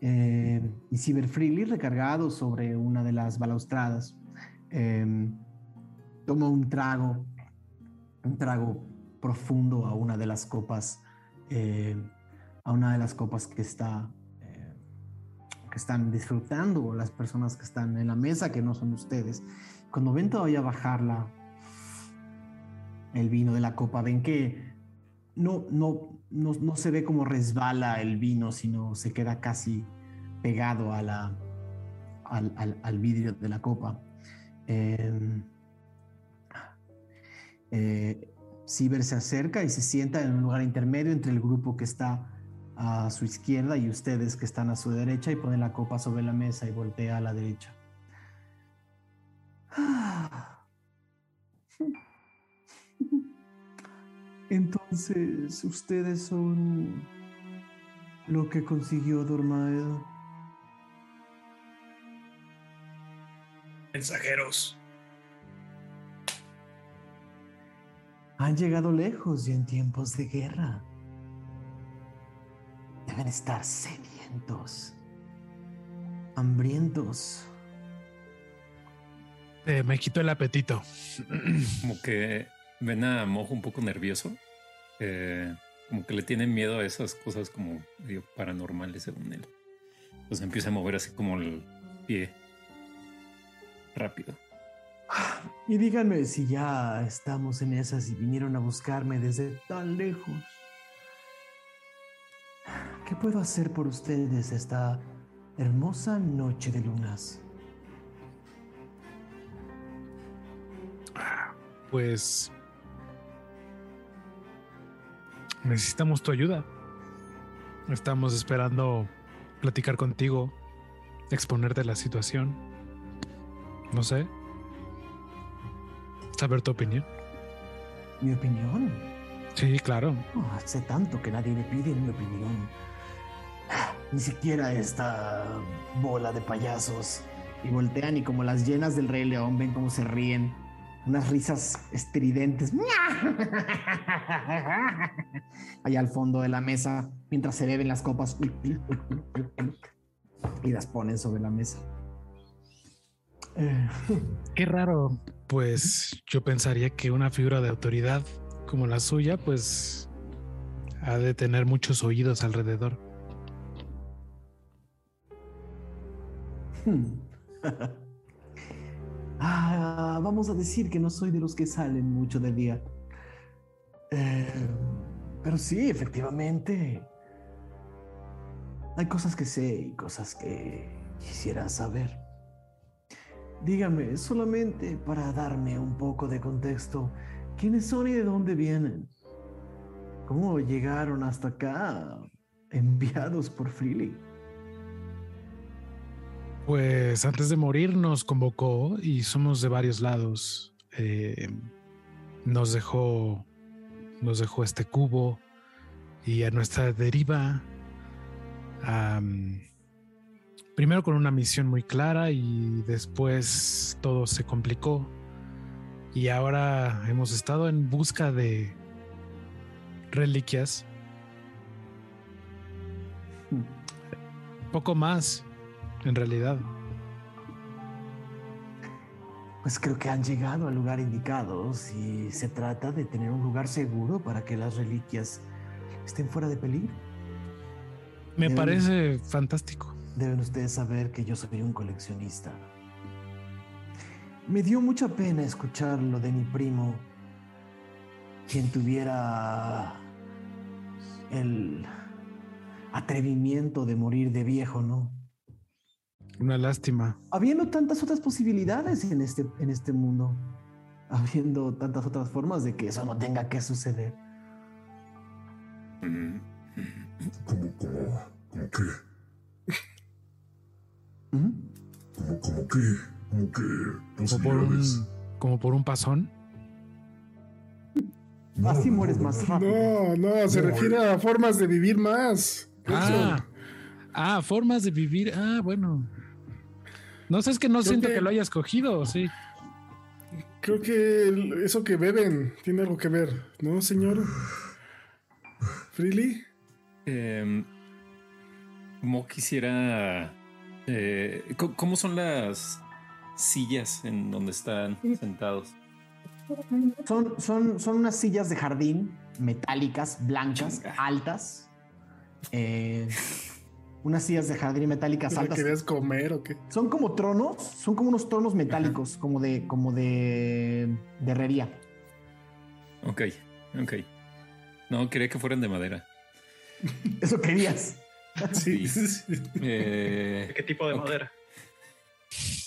Eh, y Cyber Freely recargado sobre una de las balaustradas. eh, toma un trago, un trago profundo a una de las copas, eh, a una de las copas que está, eh, que están disfrutando, o las personas que están en la mesa que no son ustedes. Cuando ven todavía bajar el vino de la copa, ven que no, no, no, se ve como resbala el vino, sino se queda casi pegado a la, al, vidrio de la copa. Em, eh, Ciber se acerca y se sienta en un lugar intermedio entre el grupo que está a su izquierda y ustedes que están a su derecha y pone la copa sobre la mesa y voltea a la derecha. Entonces, ustedes son lo que consiguió Dormaedo. Mensajeros. Han llegado lejos y en tiempos de guerra. Deben estar sedientos, hambrientos. Eh, me quito el apetito. Como que ven a Mojo un poco nervioso. Eh, como que le tienen miedo a esas cosas como paranormales según él. Entonces empieza a mover así como el pie rápido. Y díganme si ya estamos en esas y vinieron a buscarme desde tan lejos. ¿Qué puedo hacer por ustedes esta hermosa noche de lunas? Pues necesitamos tu ayuda. Estamos esperando platicar contigo, exponerte la situación. No sé. Saber tu opinión. ¿Mi opinión? Sí, claro. hace tanto que nadie me pide mi opinión. Ni siquiera esta bola de payasos. Y voltean y como las llenas del Rey León ven cómo se ríen unas risas estridentes. Allá al fondo de la mesa, mientras se beben las copas y las ponen sobre la mesa. Qué raro. Pues yo pensaría que una figura de autoridad como la suya, pues ha de tener muchos oídos alrededor. Hmm. Ah, vamos a decir que no soy de los que salen mucho de día. Eh, pero sí, efectivamente. Hay cosas que sé y cosas que quisiera saber. Dígame, solamente para darme un poco de contexto, ¿quiénes son y de dónde vienen? ¿Cómo llegaron hasta acá enviados por Freely? Pues antes de morir nos convocó y somos de varios lados. Eh, nos dejó, nos dejó este cubo y a nuestra deriva. Primero con una misión muy clara y después todo se complicó. Y ahora hemos estado en busca de reliquias. Poco más en realidad? Pues creo que han llegado al lugar indicado si se trata de tener un lugar seguro para que las reliquias estén fuera de peligro. Me parece fantástico. Deben ustedes saber que yo soy un coleccionista. Me dio mucha pena escuchar lo de mi primo, quien tuviera el atrevimiento de morir de viejo, ¿no? Una lástima. Habiendo tantas otras posibilidades en este, en este mundo, habiendo tantas otras formas de que eso no tenga que suceder. ¿Cómo, cómo, cómo qué? ¿Cómo, cómo qué? ¿Cómo qué? Como por, un, como por un pasón. Así mueres más rápido. No, no, se refiere a formas de vivir más. Ah, ah, formas de vivir. Ah, bueno. No sé, es que no siento que, lo hayas cogido, sí. Creo que eso que beben tiene algo que ver, ¿no, señor? ¿Freely? Eh, como quisiera. Eh, ¿Cómo son las sillas en donde están sentados? Son, son, son unas sillas de jardín metálicas, blancas, altas. Eh, unas sillas de jardín metálicas ¿La altas. querías comer o qué? Son como tronos, son como unos tronos metálicos, como de, como de, de herrería. Ok, ok. No, quería que fueran de madera. Eso querías. Sí. Eh, ¿Qué tipo de madera?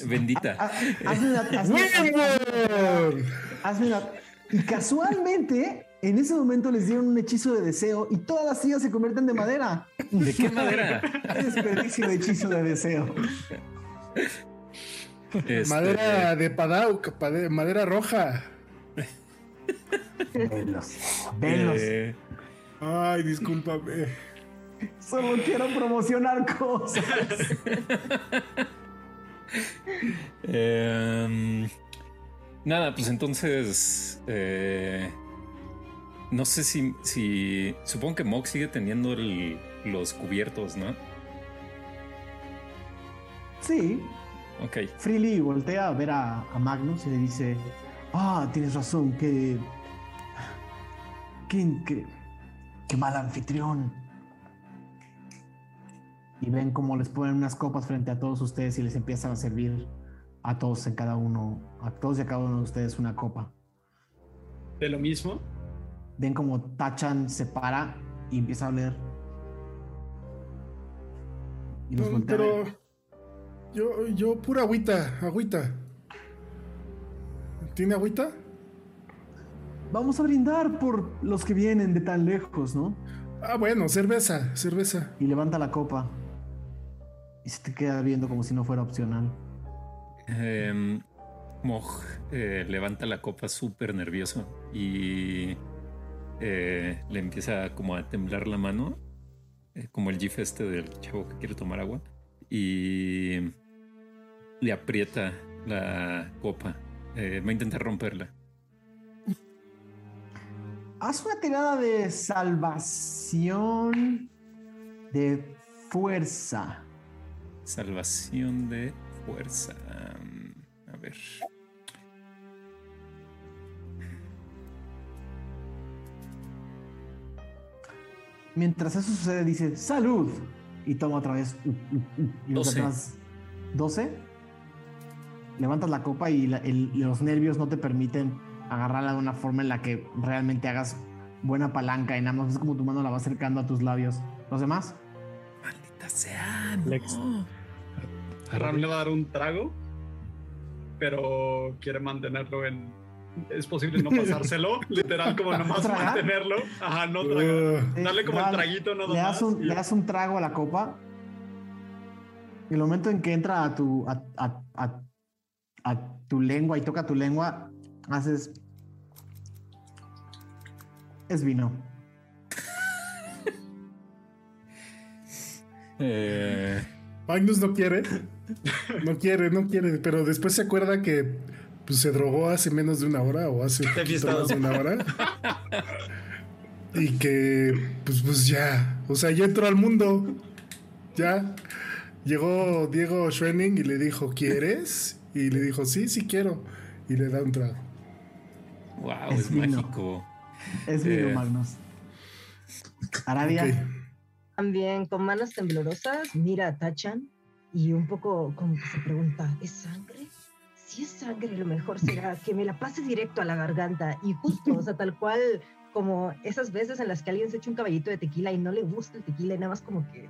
bendita. Ha- Hazme una, hazme- hazme- hazme una- Y casualmente, en ese momento les dieron un hechizo de deseo y todas las sillas se convierten de madera. ¿De qué madera? Desperdicio de hechizo de deseo. Este, Madera de Padau, pade- madera roja. Velos. Velos. eh, Ay, discúlpame. Solo quiero promocionar cosas. Em, nada, pues entonces. eh, no sé si, si. Supongo que Mock sigue teniendo el- los cubiertos, ¿no? Sí, Ok. Freely voltea a ver a, a Magnus y le dice: Ah, tienes razón, que. Qué, qué, qué mal anfitrión. Y ven cómo les ponen unas copas frente a todos ustedes y les empiezan a servir a todos en cada uno, a todos y a cada uno de ustedes una copa. ¿De lo mismo? Ven como Tachan se para y empieza a oler. Y los voltea a Pero yo, yo pura agüita, agüita. ¿Tiene agüita? Vamos a brindar por los que vienen de tan lejos, ¿no? Ah, bueno, cerveza, cerveza. Y levanta la copa. Y se te queda viendo como si no fuera opcional. Em, Moj eh, levanta la copa súper nervioso y eh, le empieza como a temblar la mano, eh, como el gif este del chavo que quiere tomar agua, y le aprieta la copa. Va a intentar romperla. Haz una tirada de salvación de fuerza. Salvación de fuerza. A ver. Mientras eso sucede, dice salud. Y toma otra vez. Y los Doce. demás, 12. Levantas la copa y la- el- los nervios no te permiten agarrarla de una forma en la que realmente hagas buena palanca y nada más es como tu mano la va acercando a tus labios. ¿Los demás? Maldita sea. Lex. Ram le va a dar un trago, pero quiere mantenerlo en. Es posible no pasárselo, literal, como nomás ¿Tragar? mantenerlo. Ajá, no tragar. Uh, Darle como el Ral, traguito, no le das, más. un, le das un trago a la copa. Y el momento en que entra a tu, a, a- a- a tu lengua y toca tu lengua, haces. Es vino. Eh, Magnus no quiere. No quiere, no quiere. Pero después se acuerda que pues, se drogó hace menos de una hora o hace más de una hora. Y que, pues, pues ya. O sea, ya entró al mundo. Ya. Llegó Diego Schwenning y le dijo, ¿quieres? Y le dijo, sí, sí quiero. Y le da un trago. wow, Es mágico. Es vino, Eh. Magnus. Aradia. También con manos temblorosas, mira a Tachan y un poco como que se pregunta, ¿es sangre? Si es sangre, lo mejor será que me la pase directo a la garganta. Y justo, o sea, tal cual como esas veces en las que alguien se echa un caballito de tequila y no le gusta el tequila y nada más como que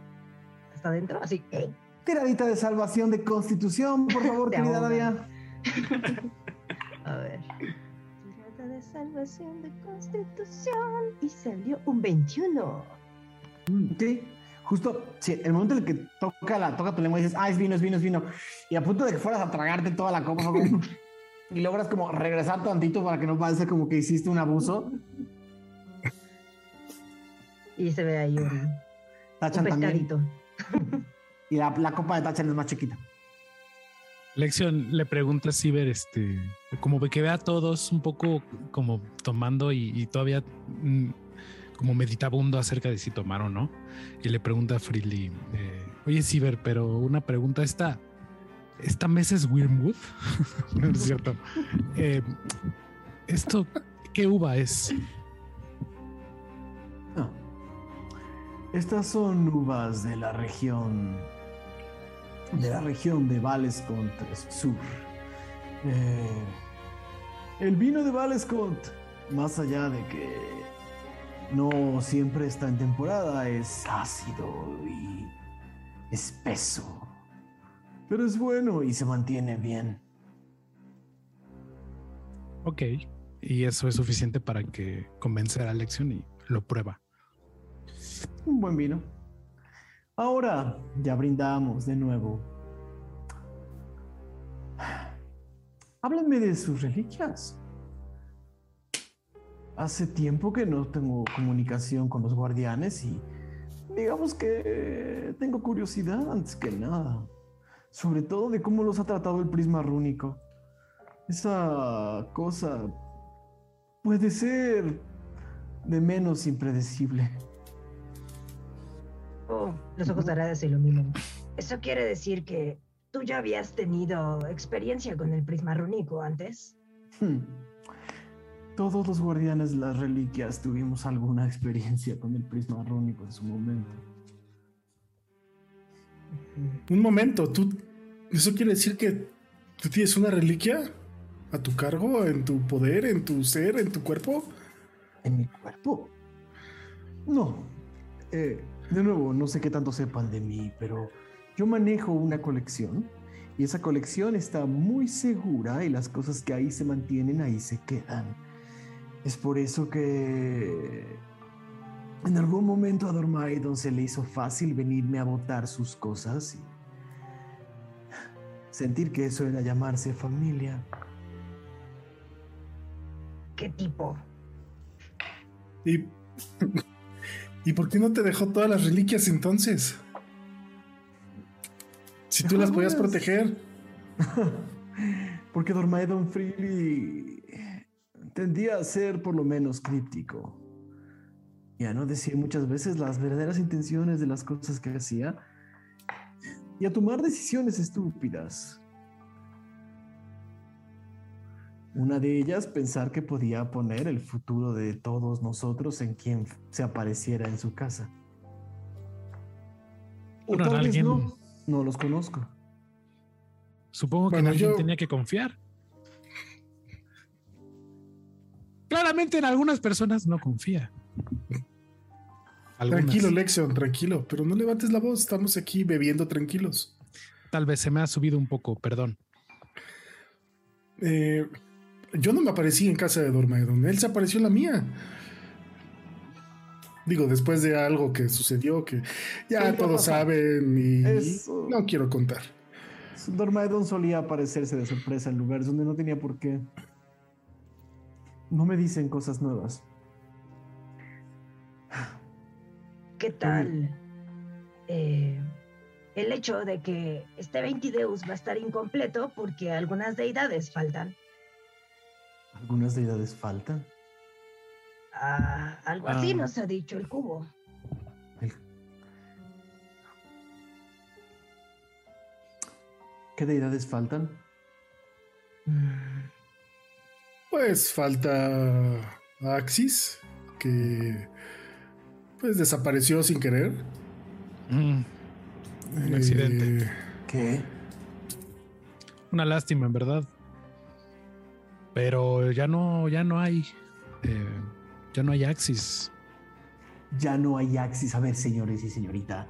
está adentro, así. ¡eh! Tiradita de salvación de constitución, por favor, querida. Aradia. A ver. Tirada de salvación de constitución y salió un 21. Sí, justo sí, el momento en el que toca, la, toca tu lengua y dices, ah, es vino, es vino, es vino. Y a punto de que fueras a tragarte toda la copa, y logras como regresar tantito para que no parezca como que hiciste un abuso. Y se ve ahí un, un Tachan también. pescadito. Y la, la copa de Tachan es más chiquita. Lección le pregunta a Ciber, este, como que ve a todos un poco como tomando y, y todavía mm, como meditabundo acerca de si tomar o no. Y le pregunta a Freely, eh, oye Ciber, pero una pregunta, ¿esta, esta mesa es Wormwood? no es cierto. Eh, ¿Esto qué uva es? No. Estas son uvas de la región. de la región de Valescont Sur. Eh, el vino de Valescont, más allá de que no siempre está en temporada, es ácido y espeso. Pero es bueno y se mantiene bien. Ok, y eso es suficiente para que convencer a Alexion y lo prueba. Un buen vino. Ahora ya brindamos de nuevo. Háblenme de sus reliquias. Hace tiempo que no tengo comunicación con los guardianes y digamos que tengo curiosidad antes que nada. Sobre todo de cómo los ha tratado el prisma rúnico. Esa cosa puede ser de menos impredecible. Oh, los ojos de Arada se iluminan. ¿Eso quiere decir que tú ya habías tenido experiencia con el prisma rúnico antes? Hmm. Todos los guardianes de las reliquias tuvimos alguna experiencia con el prisma rúnico en su momento. Un momento, ¿tú, ¿eso quiere decir que tú tienes una reliquia a tu cargo, en tu poder, en tu ser, en tu cuerpo? ¿En mi cuerpo? No. Eh, de nuevo, no sé qué tanto sepan de mí, pero yo manejo una colección y esa colección está muy segura y las cosas que ahí se mantienen ahí se quedan. Es por eso que en algún momento a Dormaidon se le hizo fácil venirme a botar sus cosas y sentir que eso era llamarse familia. ¿Qué tipo? ¿Y, ¿Y por qué no te dejó todas las reliquias entonces? Si tú las podías proteger. Porque Dormaedon Freely tendía a ser por lo menos críptico. Y a no decir muchas veces las verdaderas intenciones de las cosas que hacía. Y a tomar decisiones estúpidas. Una de ellas, pensar que podía poner el futuro de todos nosotros en quien se apareciera en su casa. O Bueno, tal vez alguien- no, no los conozco. Supongo que Bueno, en alguien yo- tenía que confiar. Claramente en algunas personas no confía. Algunas. Tranquilo, Lexion, tranquilo. Pero no levantes la voz, estamos aquí bebiendo tranquilos. Tal vez se me ha subido un poco, perdón. Eh, yo no me aparecí en casa de Dormaedon, él se apareció en la mía. Digo, después de algo que sucedió que ya todos saben y Eso. no quiero contar. Dormaedon solía aparecerse de sorpresa en lugares donde no tenía por qué. No me dicen cosas nuevas. ¿Qué tal eh, el hecho de que este 20 Deus va a estar incompleto porque algunas deidades faltan? Algunas deidades faltan. Ah, algo así Ah. nos ha dicho el cubo. El- ¿Qué deidades faltan? Mm, Pues falta Axis, que pues desapareció sin querer. Mm, Un accidente. Eh, ¿Qué? Una lástima, en verdad. Pero ya no, ya no hay. eh, ya no hay Axis. Ya no hay Axis. A ver, señores y señorita.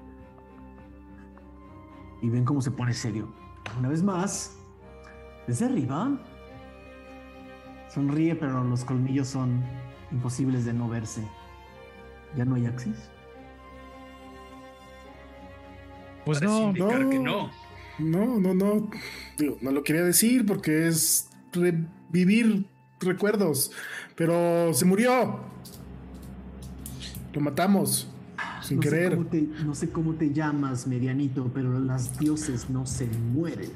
Y ven cómo se pone serio. Una vez más, desde arriba. Sonríe, pero los colmillos son imposibles de no verse. ¿Ya no hay Axis? Pues no, indicar no. que no. no, no, no. Digo, no lo quería decir porque es revivir recuerdos. Pero se murió. Lo matamos. Sin no querer. Sé cómo te, no sé cómo te llamas, medianito, pero las dioses no se mueren.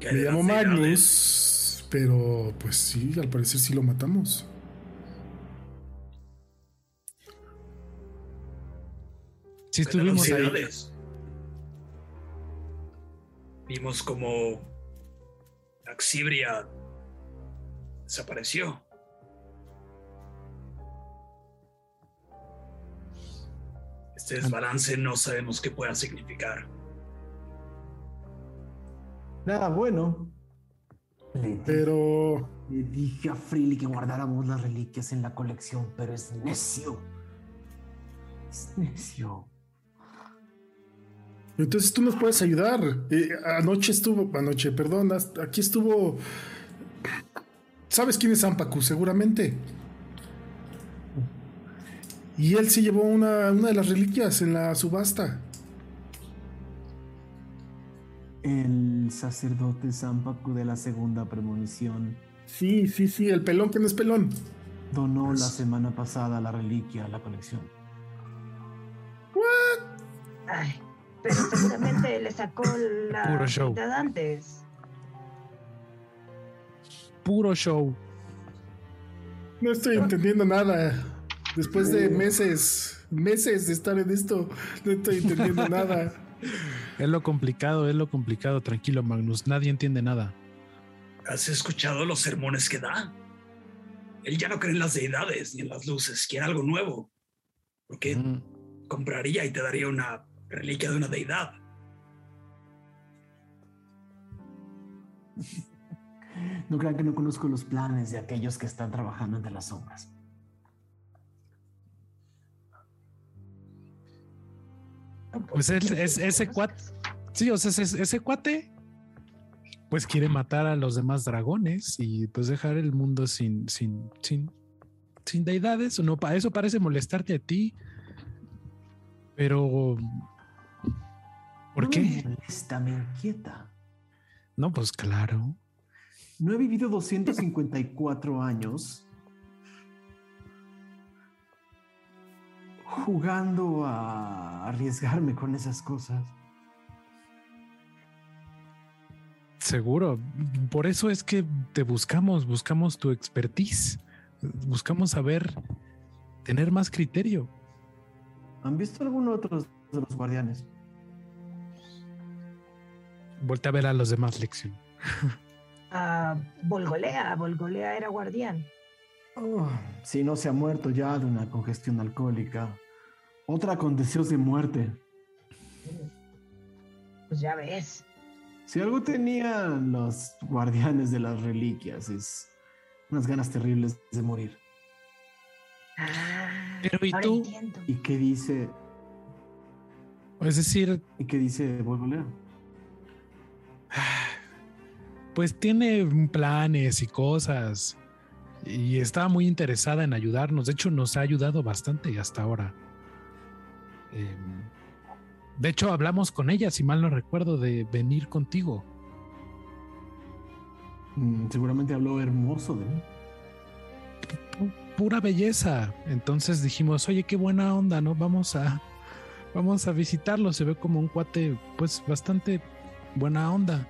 ¿Qué Me llamo? Magnus. Pero pues sí, al parecer sí lo matamos. sí ¿Qué de las estuvimos ahí. Vimos como Axibria desapareció. Este desbalance no sabemos qué pueda significar. Nada bueno. Pero. Le dije a Freely que guardáramos las reliquias en la colección, pero es necio. Es necio. Entonces tú nos puedes ayudar. Eh, anoche estuvo, anoche, perdón, aquí estuvo. ¿Sabes quién es Ampaku? Seguramente. Y él se llevó una, una de las reliquias en la subasta. El sacerdote Zampacu de la segunda premonición. Sí, sí, sí, el pelón que no es pelón. Donó la semana pasada la reliquia a la colección. ¿What? Ay, pero seguramente le sacó la Puro show. antes. Puro show. No estoy entendiendo nada. Después de meses, meses de estar en esto, no estoy entendiendo nada. Es lo complicado, es lo complicado. Tranquilo, Magnus. Nadie entiende nada. ¿Has escuchado los sermones que da? Él ya no cree en las deidades ni en las luces, quiere algo nuevo. Porque compraría y te daría una reliquia de una deidad. No crean que no conozco los planes de aquellos que están trabajando entre las sombras. Pues ese cuate, sí, o sea, ese, ese, cuate, pues quiere matar a los demás dragones y pues dejar el mundo sin, sin, sin, sin deidades. No, para eso parece molestarte a ti. Pero, ¿por no qué? Me molesta, me inquieta. No, pues claro. No he vivido 254 años jugando a arriesgarme con esas cosas. Seguro. Por eso es que te buscamos, buscamos tu expertise, buscamos saber, tener más criterio. ¿Han visto alguno otro de los guardianes? Volte a ver a los demás, Lexion. Ah, Volgolea, Volgolea era guardián. Oh, si no se ha muerto ya de una congestión alcohólica. Otra con deseos de muerte. Pues ya ves. Si algo tenían los guardianes de las reliquias es unas ganas terribles de morir. Ah, Pero ¿y tú? Entiendo. ¿Y qué dice? Es decir, ¿y qué dice Volgolea? Pues tiene planes y cosas. Y está muy interesada en ayudarnos. De hecho, nos ha ayudado bastante hasta ahora. Eh, de hecho, hablamos con ella, si mal no recuerdo, de venir contigo. Mm, seguramente habló hermoso de mí. P pura belleza. Entonces dijimos, oye, qué buena onda, ¿no? Vamos a, vamos a visitarlo. Se ve como un cuate, pues, bastante buena onda.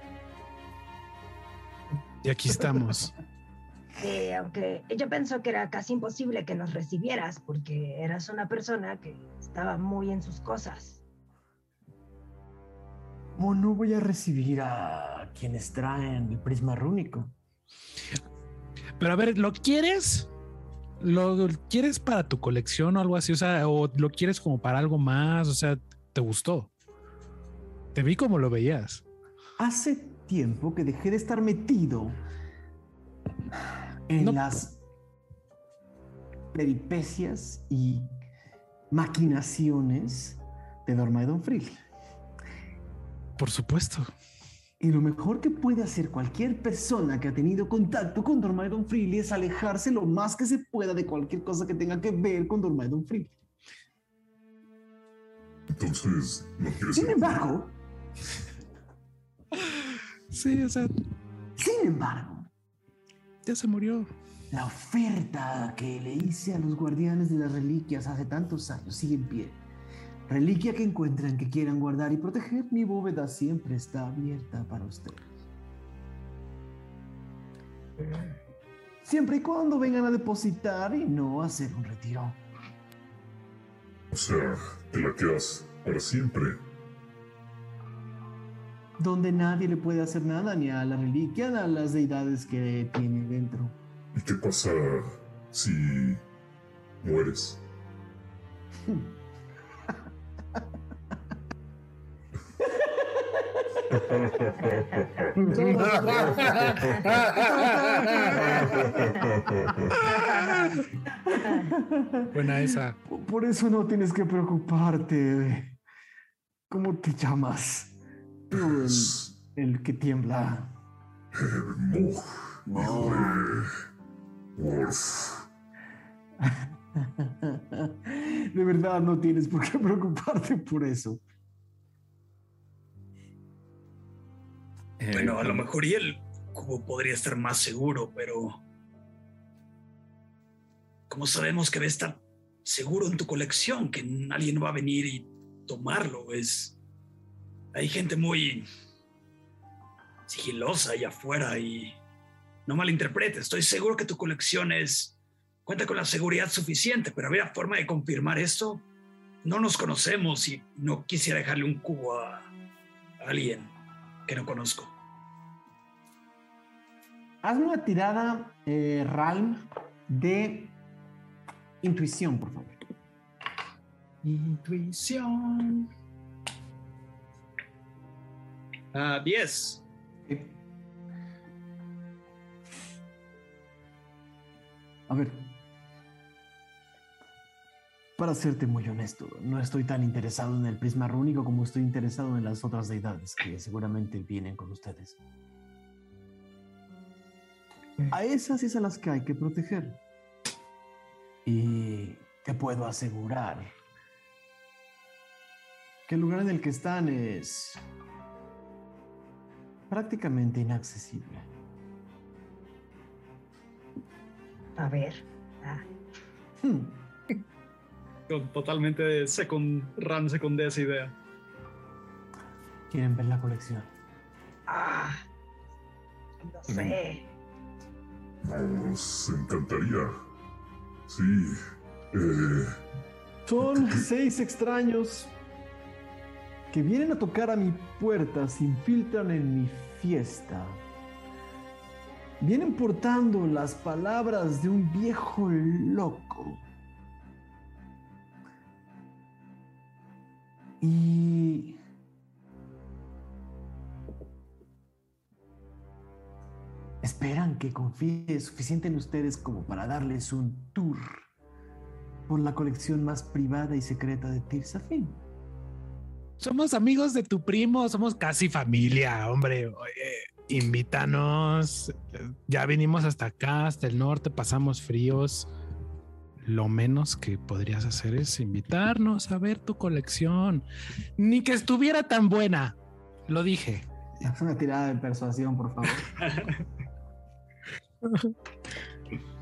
Y aquí estamos. Eh, aunque ella pensó que era casi imposible que nos recibieras porque eras una persona que estaba muy en sus cosas. ¿Cómo no voy a recibir a quienes traen el prisma rúnico? Pero a ver, ¿lo quieres? ¿Lo quieres para tu colección o algo así? O sea, ¿o lo quieres como para algo más? O sea, ¿te gustó? Te vi como lo veías. Hace tiempo que dejé de estar metido en no. las peripecias y maquinaciones de Dormaidon Frill. Por supuesto. Y lo mejor que puede hacer cualquier persona que ha tenido contacto con Dormaidon Frill es alejarse lo más que se pueda de cualquier cosa que tenga que ver con Dormaidon Frill. Entonces, ¿no quieres Sin embargo, sí, o sea, sin embargo, ya se murió. La oferta que le hice a los guardianes de las reliquias hace tantos años sigue en pie. Reliquia que encuentran que quieran guardar y proteger, mi bóveda siempre está abierta para ustedes. Siempre y cuando vengan a depositar y no a hacer un retiro. O sea, te la quedas para siempre donde nadie le puede hacer nada ni a la reliquia, ni a las deidades que tiene dentro. ¿Y qué pasa si mueres? Buena esa. Por eso no tienes que preocuparte. ¿Cómo te llamas? El, el que tiembla. De verdad no tienes por qué preocuparte por eso. Eh, Bueno, a lo mejor y el cubo podría estar más seguro, pero. ¿Cómo sabemos que debe estar seguro en tu colección? Que alguien va a venir y tomarlo. Es. Hay gente muy. sigilosa allá afuera y. No malinterpretes, estoy seguro que tu colección es. cuenta con la seguridad suficiente, pero habría forma de confirmar esto. No nos conocemos y no quisiera dejarle un cubo a, a alguien que no conozco. Hazme una tirada, eh, Ralm, de intuición, por favor. Intuición. Ah, 10. A ver. Para serte muy honesto, no estoy tan interesado en el prisma rúnico como estoy interesado en las otras deidades que seguramente vienen con ustedes. A esas es a las que hay que proteger. Y te puedo asegurar que el lugar en el que están es prácticamente inaccesible. A ver. ah, Hmm. Totalmente secund, Ran secundé esa idea. ¿Quieren ver la colección? ah, no sé. Nos encantaría. Sí. Eh, Son seis extraños que vienen a tocar a mi puerta, se infiltran en mi fiesta. Vienen portando las palabras de un viejo loco. Y... Esperan que confíe suficiente en ustedes como para darles un tour por la colección más privada y secreta de Tirsafin. Somos amigos de tu primo, somos casi familia, hombre. Oye, invítanos. Ya vinimos hasta acá, hasta el norte, pasamos fríos. Lo menos que podrías hacer es invitarnos a ver tu colección. Ni que estuviera tan buena. Lo dije. Haz una tirada de persuasión, por favor.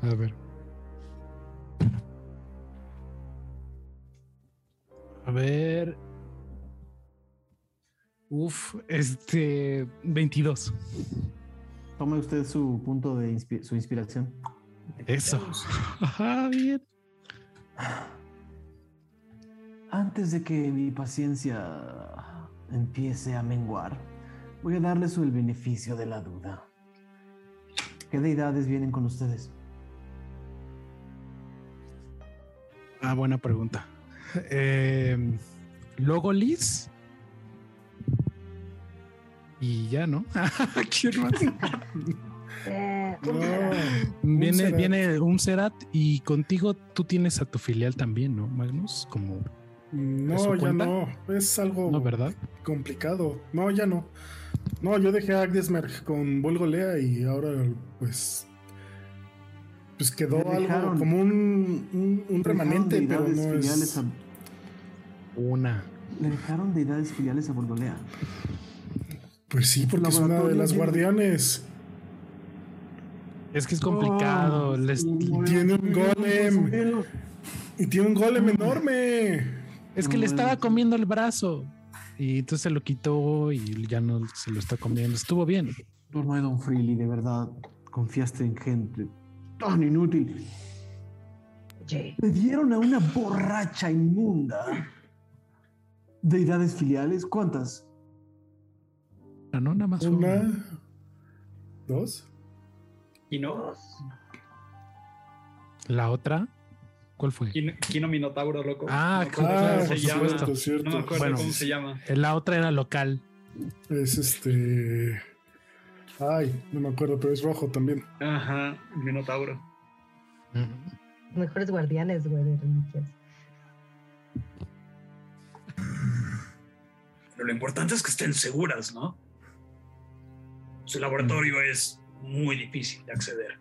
A ver. A ver. Uf, este 22. Tome usted su punto de inspi- su inspiración. Eso. Ajá, bien. Antes de que mi paciencia empiece a menguar, voy a darles el beneficio de la duda. ¿Qué deidades vienen con ustedes? Ah, buena pregunta. Eh, Logolis. Y ya, ¿no? ¿Quién más? Eh, No, Viene, Serat. viene un Serat y contigo tú tienes a tu filial también, ¿no, Magnus? Como, no, ¿Eso ya no. Es algo ¿no, verdad? complicado. No, ya no. No, yo dejé a Agdesmerg con Volgolea y ahora pues pues quedó algo como un, un, un remanente, pero no es. a- Una. le dejaron deidades filiales a Borgolea. Pues sí, porque es una de las guardianes. Es que es complicado. Oh, les- tiene un golem. Y tiene un golem enorme. es que le estaba comiendo el brazo. Y entonces se lo quitó y ya no se lo está comiendo. Estuvo bien. No, no, Don Freely, de verdad, confiaste en gente tan inútil. oye, Le dieron a una borracha inmunda. ¿Deidades filiales? ¿Cuántas? Ah, no, nada más Una, una. dos. Y no, dos. La otra, ¿cuál fue? Kino, Kino Minotauro, loco. Ah, no acuerdo Ah, se llama. supuesto, cierto. No me acuerdo Bueno. cómo se llama. La otra era local. Es este. Ay, no me acuerdo, pero es rojo también. Ajá, Minotauro. Mm. Mejores guardianes, güey, de reliquias. Pero lo importante es que estén seguras, ¿no? Su laboratorio es muy difícil de acceder.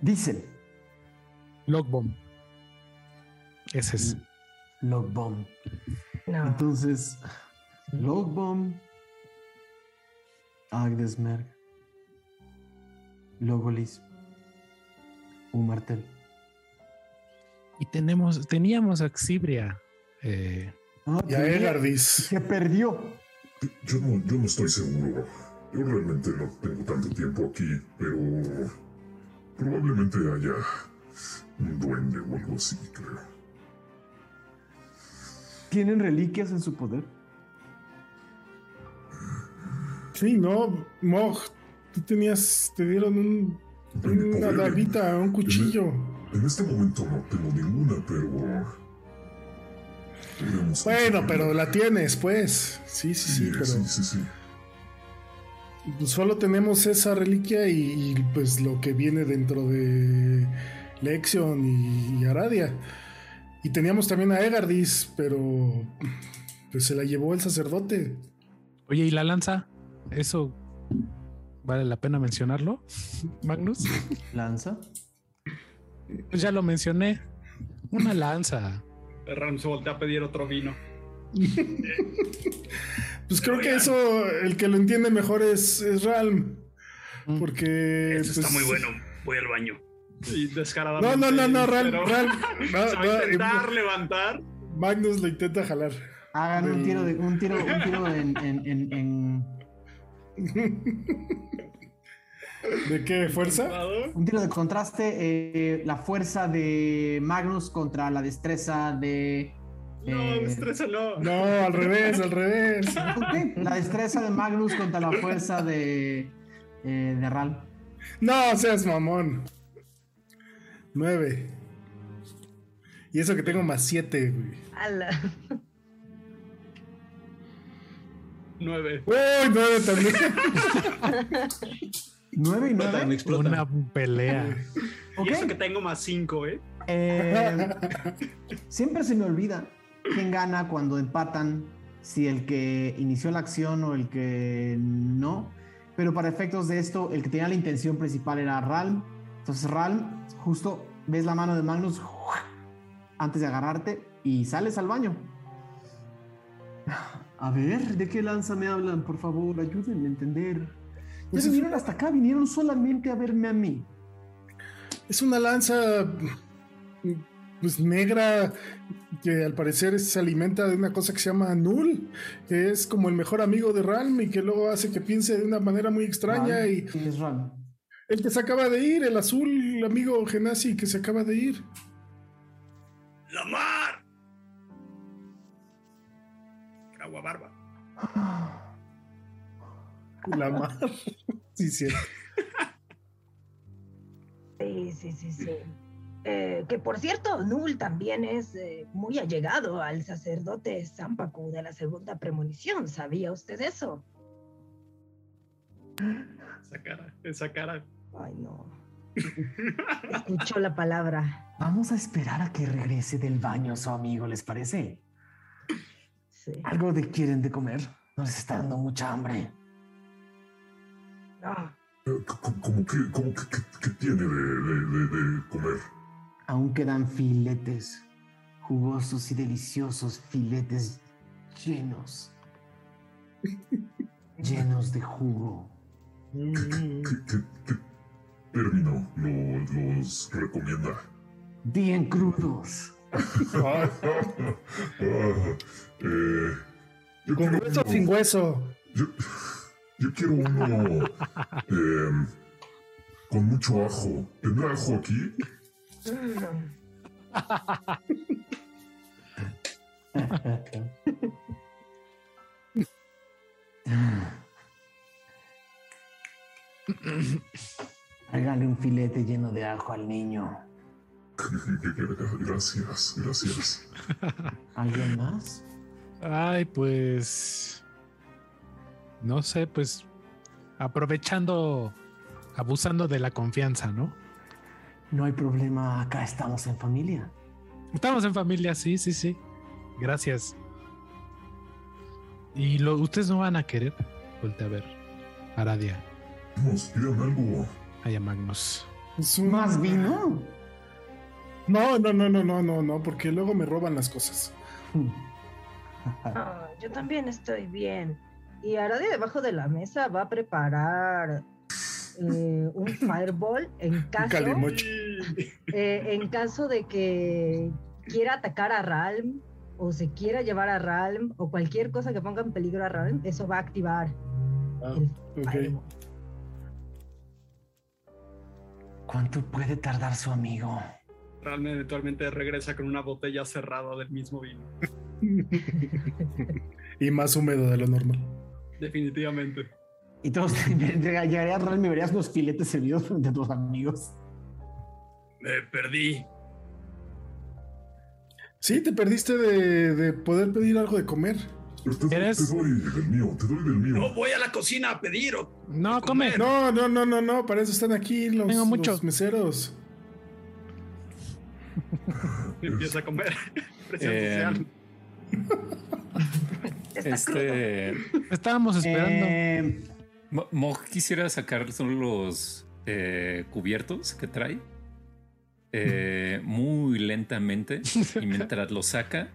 Dicen. Logbomb. Ese es. Logbomb. No. Entonces, Logbomb, Agdesmerg, Logolis, un martel. Y tenemos, teníamos a Xibria. eh, Ah, Y a Egardis. Se perdió. Yo no, yo no estoy seguro. Yo realmente no tengo tanto tiempo aquí, pero probablemente haya un duende o algo así, creo. ¿Tienen reliquias en su poder? Sí, no, Mog, tú tenías, te dieron un, una poder, un cuchillo. En este momento no tengo ninguna, pero... Bueno, pero la tienes, pues. Sí, sí, sí, Sí, pero sí, sí, sí. pues solo tenemos esa reliquia y, y, pues lo que viene dentro de Lexion y, y Aradia. Y teníamos también a Egardis, pero pues se la llevó el sacerdote. Oye, ¿y la lanza? ¿Eso vale la pena mencionarlo, Magnus? Lanza. Pues ya lo mencioné. Una lanza. Ram se voltea a pedir otro vino. Pues creo que eso, el que lo entiende mejor es, es Ralm. Porque. Eso está pues, muy bueno. Voy al baño. Y descaradamente. No, no, no, no, Ralm, Ralm. No, se va a no, intentar levantar. Magnus lo intenta jalar. Hagan un tiro de un tiro, un tiro en, en, en, en- ¿De qué? ¿Fuerza? un tiro de contraste. eh, la fuerza de Magnus contra la destreza de. No, eh, destreza no. No, al revés, al revés. ok, La destreza de Magnus contra la fuerza de. eh, de Ral. No seas mamón. Nueve. Y eso que tengo más siete, güey. Ala. Nueve. ¡Uy, nueve también! ¿Nueve y Explotan, nueve? explotan. Una pelea. Ok. Y eso que tengo más cinco, ¿eh? Eh, siempre se me olvida quién gana cuando empatan, si el que inició la acción o el que no. Pero para efectos de esto, el que tenía la intención principal era Ralm. Entonces, Ralm, justo ves la mano de Magnus antes de agarrarte y sales al baño. A ver, ¿de qué lanza me hablan? Por favor, ayúdenme a entender. Ya Pues es- vinieron hasta acá, vinieron solamente a verme a mí. Es una lanza pues negra que al parecer se alimenta de una cosa que se llama Null, que es como el mejor amigo de Ralm y que luego hace que piense de una manera muy extraña Ralm, y ¿quién es Ralm? el que se acaba de ir, el azul el amigo Genasi que se acaba de ir. ¡La mar! Agua barba. La mar. sí, cierto. Sí, sí, sí, sí. Eh, que por cierto, Null también es eh, muy allegado al sacerdote Zampacu de la segunda premonición. ¿Sabía usted eso? Esa cara, esa cara. Ay, no. Escuchó la palabra. Vamos a esperar a que regrese del baño su amigo, ¿les parece? Sí. ¿Algo de quieren de comer? Nos está dando mucha hambre. C- ¿Cómo que, cómo que, que- que tiene de, de- de- de comer? Aún quedan filetes, jugosos y deliciosos filetes llenos, llenos de jugo. ¿Qué, qué- qué término lo- los recomienda? Bien crudos. Ah, eh, yo Con hueso sin hueso. Yo, yo quiero uno em, con mucho ajo. ¿Tendrá ajo aquí? Regale un filete lleno de ajo al niño. Gracias, gracias. ¿Alguien más? Ay, pues. No sé, pues. Aprovechando, abusando de la confianza, ¿no? No hay problema, acá estamos en familia. Estamos en familia, sí, sí, sí. Gracias. ¿Y lo, ustedes no van a querer? Voltea a ver. Aradia. Vamos, pidan algo. Allá Magnus. Es un- ¿Más vino? No, no, no, no, no, no, no, porque luego me roban las cosas. Ah, yo también estoy bien. Y Aradia debajo de la mesa va a preparar eh, un fireball en caso, eh, en caso de que quiera atacar a Ralm o se quiera llevar a Ralm o cualquier cosa que ponga en peligro a Ralm, eso va a activar Ah, el. ¿Cuánto puede tardar su amigo? Realmente eventualmente regresa con una botella cerrada del mismo vino. y más húmedo de lo normal. Definitivamente. Y todos llegarías Ral, me verías los filetes servidos de tus amigos. Me perdí. Sí, te perdiste de, de poder pedir algo de comer. Pero te, doy- ¿Eres? te doy del mío, te doy del mío. No voy a la cocina a pedir. o- No, come. No, no, no, no, no, para eso están aquí los, Tengo mucho. los meseros. Empieza a comer. Presión Eh, social. Este. Estábamos esperando. Eh, Mo- Mog quisiera sacar solo los eh, cubiertos que trae eh, muy lentamente y mientras los saca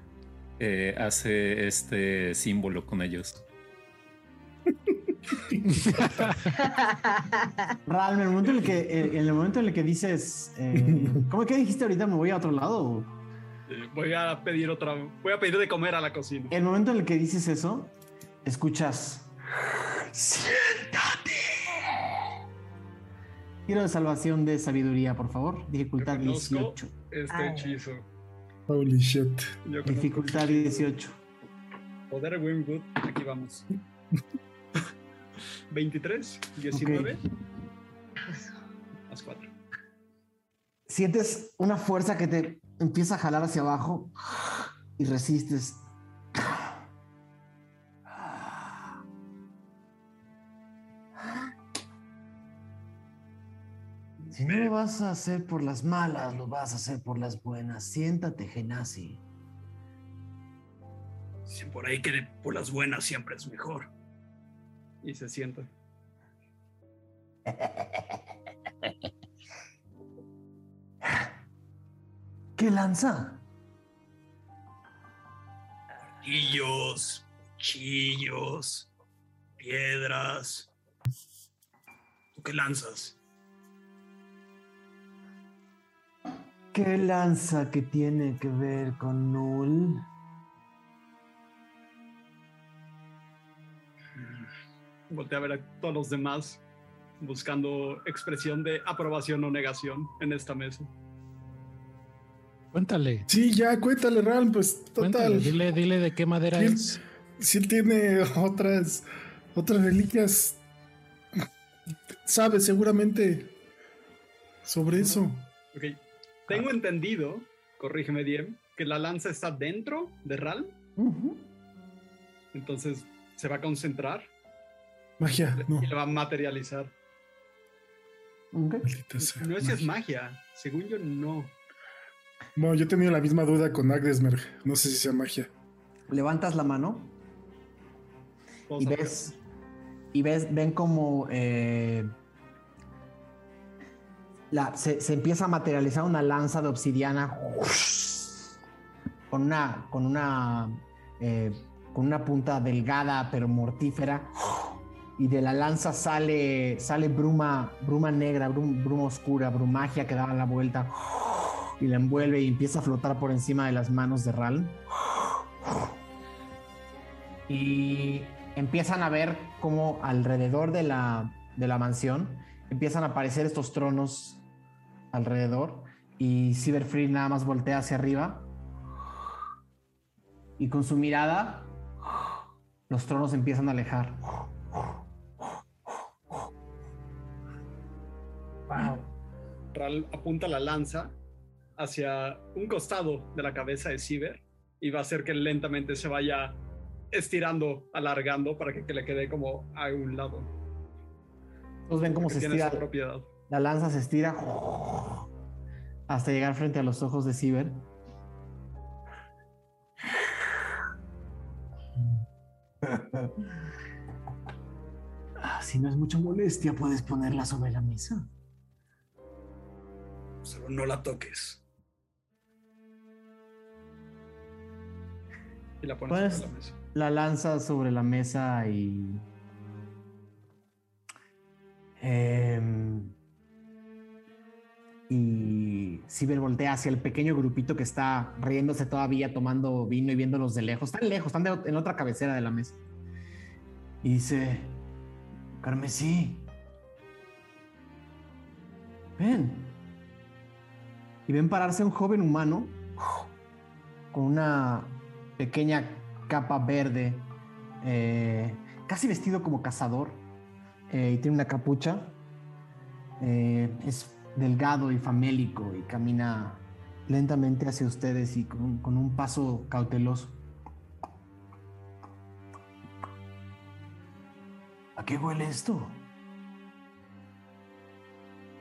eh, hace este símbolo con ellos. Ral, en el momento en el que, en el momento en el que dices, eh, ¿cómo que dijiste ahorita? ¿Me voy a otro lado? Voy a pedir otra. Voy a pedir de comer a la cocina. En el momento en el que dices eso, escuchas. ¡Siéntate! Quiero de salvación de sabiduría, por favor. Dificultad Reconozco 18. Este Ay. hechizo. Holy shit. Yo Dificultad 18. Poder Wingwood. Aquí vamos. 23, 19, más 4. Sientes una fuerza que te empieza a jalar hacia abajo y resistes. Si no lo vas a hacer por las malas, lo vas a hacer por las buenas. Siéntate, Genasi. Si por ahí que por las buenas siempre es mejor. Y se sienta. ¿Qué lanza? Martillos, cuchillos, piedras. ¿Tú qué lanzas? ¿Qué lanza que tiene que ver con Null? Voltea a ver a todos los demás buscando expresión de aprobación o negación en esta mesa. Cuéntale. Sí, ya, cuéntale, Ral, pues Cuéntale. total. Dile, dile de qué madera es. Si él tiene otras, otras reliquias, sabe seguramente sobre eso. Ok. Tengo entendido, corrígeme Diem, que la lanza está dentro de Ral, Ujú. entonces se va a concentrar Magia, no. y la va a materializar. Ok. Maldita sea, No es si es magia, según yo no. Bueno, yo he tenido la misma duda con Agdesmerg. No sé si sea magia. Levantas la mano y ves y ves ven como eh, la, se, se empieza a materializar una lanza de obsidiana con una con una eh, con una punta delgada pero mortífera y de la lanza sale sale bruma bruma negra brum- bruma oscura brumagia que da la vuelta y la envuelve y empieza a flotar por encima de las manos de Ral y empiezan a ver cómo alrededor de la, de la mansión empiezan a aparecer estos tronos alrededor y Cyberfree nada más voltea hacia arriba y con su mirada los tronos empiezan a alejar. Ral apunta la lanza hacia un costado de la cabeza de Ciber y va a hacer que lentamente se vaya estirando, alargando para que, que le quede como a un lado. Todos ven cómo Porque se tiene esa estira. propiedad. La lanza se estira hasta llegar frente a los ojos de Ciber. Ah, Si no es mucha molestia, puedes ponerla sobre la mesa. Solo no la toques. Y la pones Pues- sobre la mesa. La lanza sobre la mesa y. Em, y Ciber voltea hacia el pequeño grupito que está riéndose todavía, tomando vino y viéndolos de lejos. Están lejos, están de- en otra cabecera de la mesa. Y dice: Carmesí, ven. Y ven pararse a un joven humano con una pequeña capa verde, eh, casi vestido como cazador, eh, y tiene una capucha. Eh, es delgado y famélico y camina lentamente hacia ustedes y con, con un paso cauteloso. ¿A qué huele esto?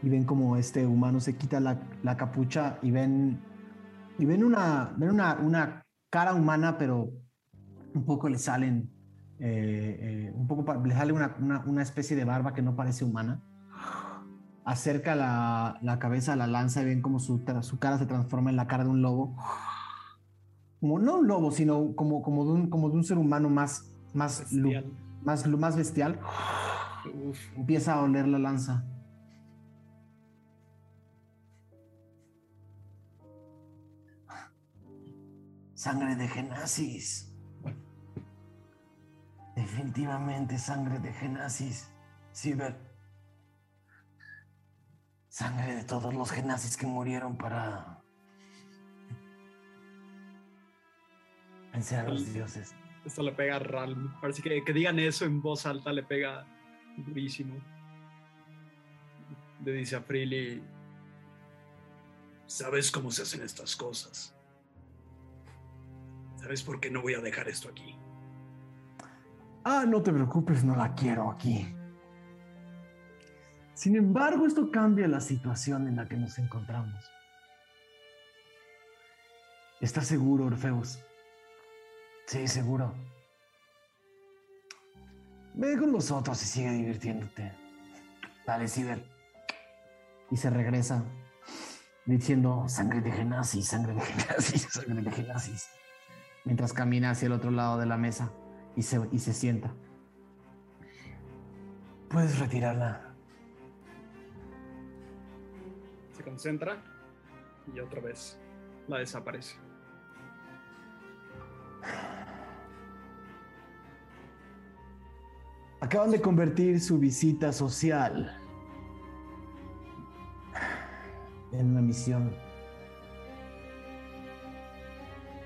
Y ven como este humano se quita la, la capucha y ven y ven una ven una, una cara humana, pero un poco le salen eh, eh, un poco le sale una, una- una especie de barba que no parece humana. Acerca la, la cabeza a la lanza y ven como su, su cara se transforma en la cara de un lobo. Como no un lobo, sino como, como, de, un, como de un ser humano más, más, lu- Bestial. más, más bestial. Uf. Empieza a oler la lanza. Sangre de Genasis. Definitivamente sangre de Genasis. Ciber. Sangre de todos los Genasis que murieron para vencer a los dioses. Esto le pega a Ralm. Parece que, que digan eso en voz alta le pega durísimo. Le dice a Freely. Sabes cómo se hacen estas cosas. ¿Sabes por qué no voy a dejar esto aquí? Ah, no te preocupes, no la quiero aquí. Sin embargo, esto cambia la situación en la que nos encontramos. ¿Estás seguro, Orfeus? Sí, seguro. Ve con los otros y sigue divirtiéndote. Dale, Ciber. Y se regresa diciendo sangre de Genasis, sangre de Genasis, sangre de Genasis. Mientras camina hacia el otro lado de la mesa y se, y se sienta. Puedes retirarla. Se concentra y otra vez la desaparece. Acaban de convertir su visita social en una misión.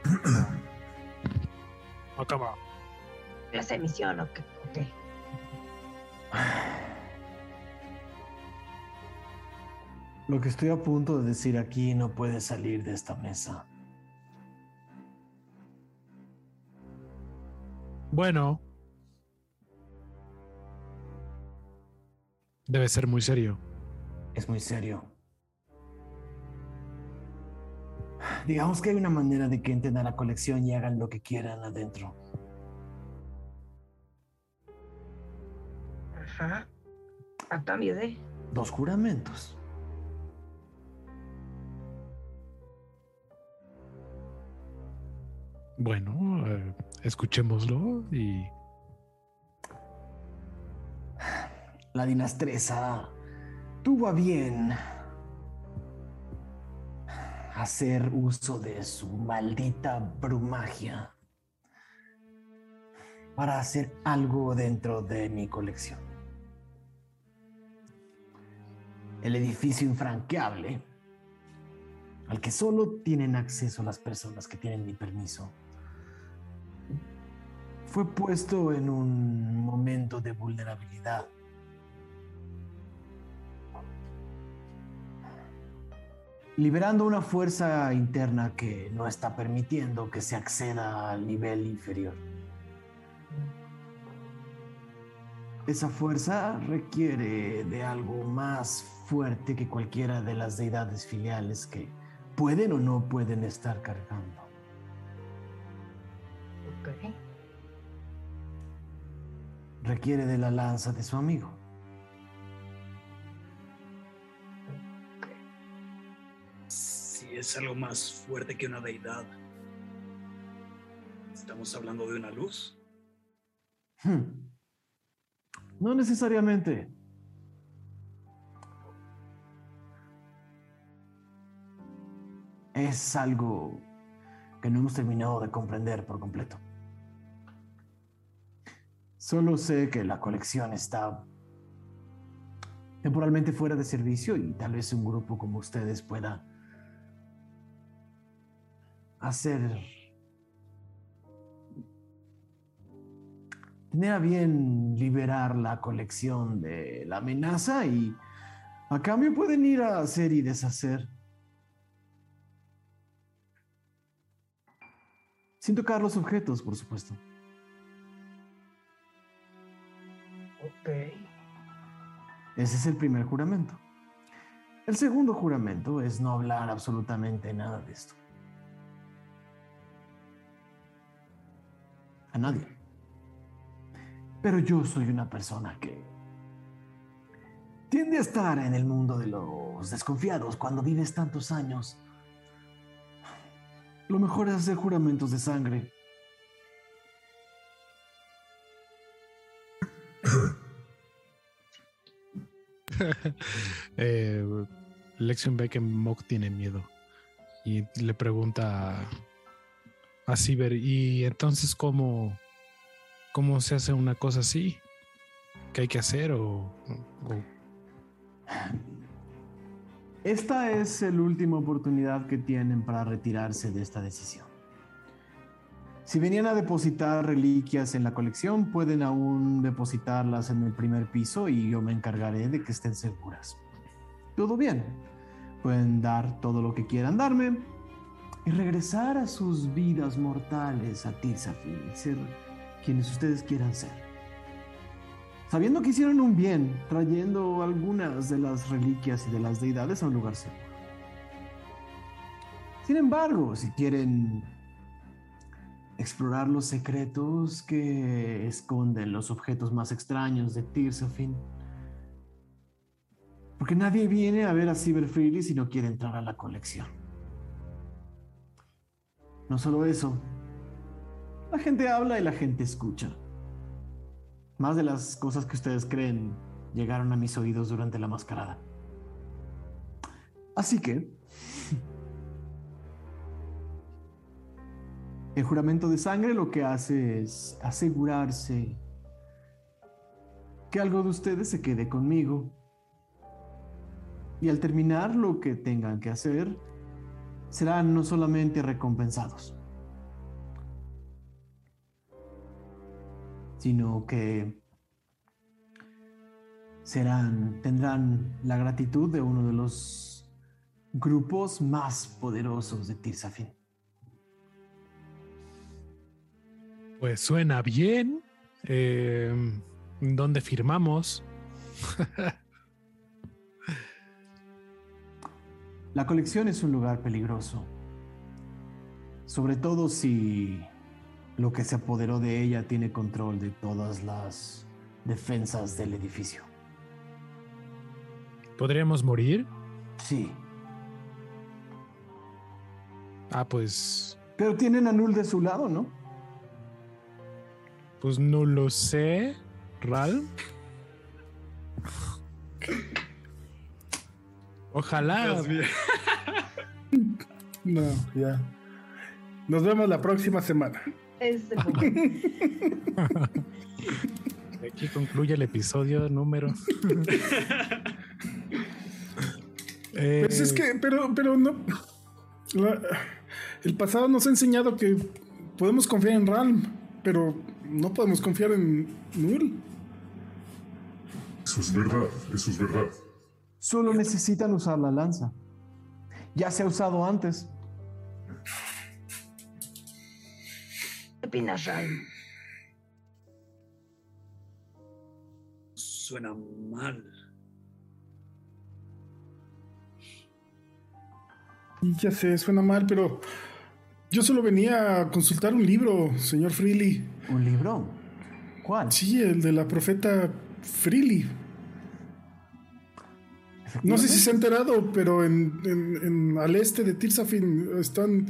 Acaba. ¿Clase de misión o qué? o qué? Lo que estoy a punto de decir aquí no puede salir de esta mesa. Bueno. Debe ser muy serio. Es muy serio. Digamos que hay una manera de que entren a la colección y hagan lo que quieran adentro. Ajá. A cambio de. Dos juramentos. Bueno, eh, escuchémoslo y La dinastresa tuvo a bien hacer uso de su maldita brumagia para hacer algo dentro de mi colección. El edificio infranqueable al que solo tienen acceso las personas que tienen mi permiso fue puesto en un momento de vulnerabilidad. liberando una fuerza interna que no está permitiendo que se acceda al nivel inferior. Esa fuerza requiere de algo más fuerte que cualquiera de las deidades filiales que pueden o no pueden estar cargando. Okay. Requiere de la lanza de su amigo. Es algo más fuerte que una deidad. ¿Estamos hablando de una luz? Hmm. No necesariamente. Es algo que no hemos terminado de comprender por completo. Solo sé que la colección está temporalmente fuera de servicio y tal vez un grupo como ustedes pueda hacer tener a bien liberar la colección de la amenaza y a cambio pueden ir a hacer y deshacer. Sin tocar los objetos, por supuesto. Ok. Ese es el primer juramento. El segundo juramento es no hablar absolutamente nada de esto. A nadie. Pero yo soy una persona que tiende a estar en el mundo de los desconfiados cuando vives tantos años. Lo mejor es hacer juramentos de sangre. eh, Lexion ve que Mock tiene miedo y le pregunta a, Ciber, ¿y entonces cómo, cómo se hace una cosa así? ¿Qué hay que hacer? O, o- Esta es la última oportunidad que tienen para retirarse de esta decisión. Si venían a depositar reliquias en la colección, pueden aún depositarlas en el primer piso y yo me encargaré de que estén seguras. Todo bien. Pueden dar todo lo que quieran darme y regresar a sus vidas mortales a Tirsafin y ser quienes ustedes quieran ser. Sabiendo que hicieron un bien, trayendo algunas de las reliquias y de las deidades a un lugar seguro. Sin embargo, si quieren explorar los secretos que esconden los objetos más extraños de Tirsafin, porque nadie viene a ver a Cyber Freely si no quiere entrar a la colección. No solo eso, la gente habla y la gente escucha. Más de las cosas que ustedes creen llegaron a mis oídos durante la mascarada. Así que... El juramento de sangre lo que hace es asegurarse que algo de ustedes se quede conmigo. Y al terminar lo que tengan que hacer, serán no solamente recompensados, sino que serán, tendrán la gratitud de uno de los grupos más poderosos de Tirsafin. Pues suena bien. Eh, ¿Dónde firmamos? La colección es un lugar peligroso, sobre todo si lo que se apoderó de ella tiene control de todas las defensas del edificio. ¿Podríamos morir? Sí, Ah, pues. pero tienen a Null de su lado, ¿no? Pues no lo sé. Ral. Ojalá. No, ya. Nos vemos la próxima semana. Ese momento. Aquí concluye el episodio número. Eh, Pues es que, pero, pero no. la- el pasado nos ha enseñado que podemos confiar en Ralm, pero no podemos confiar en Null. Eso es verdad, eso es verdad. Solo necesitan usar la lanza. Ya se ha usado antes. ¿Qué opinas, Ral? suena mal. Ya sé, suena mal, pero yo solo venía a consultar un libro, señor Freely. ¿Un libro? ¿Cuál? Sí, el de la profeta Freely. No sé si se ha enterado, pero en, en- en- al este de Tirsafin están.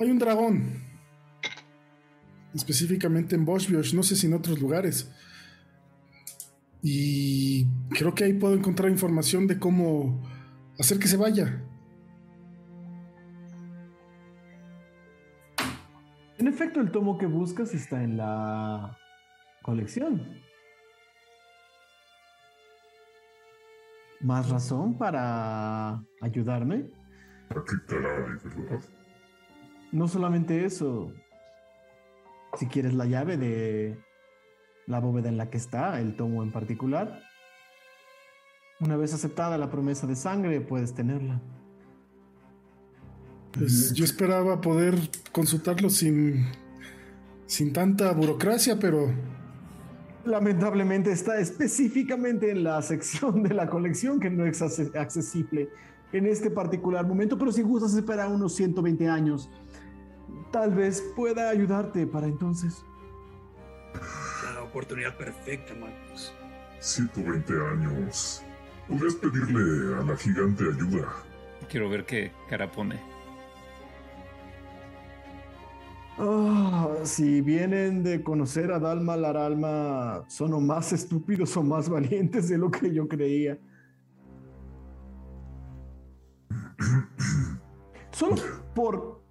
Hay un dragón. Específicamente en Boschbiosh, no sé si en otros lugares. Y creo que ahí puedo encontrar información de cómo hacer que se vaya. En efecto, el tomo que buscas está en la colección. ¿Más razón para ayudarme? ¿A qué caray, verdad? No solamente eso. Si quieres la llave de la bóveda en la que está, el tomo en particular, una vez aceptada la promesa de sangre, puedes tenerla. Pues yo esperaba poder consultarlo sin, sin tanta burocracia, pero Lamentablemente está específicamente en la sección de la colección que no es accesible en este particular momento, pero si gustas esperar unos 120 años, tal vez pueda ayudarte para entonces. La oportunidad perfecta, Magnus. 120 años. Podrías pedirle a la gigante ayuda. Quiero ver qué cara pone. Ah, si vienen de conocer a Dalma Laralma, son o más estúpidos o más valientes de lo que yo creía. Solo por.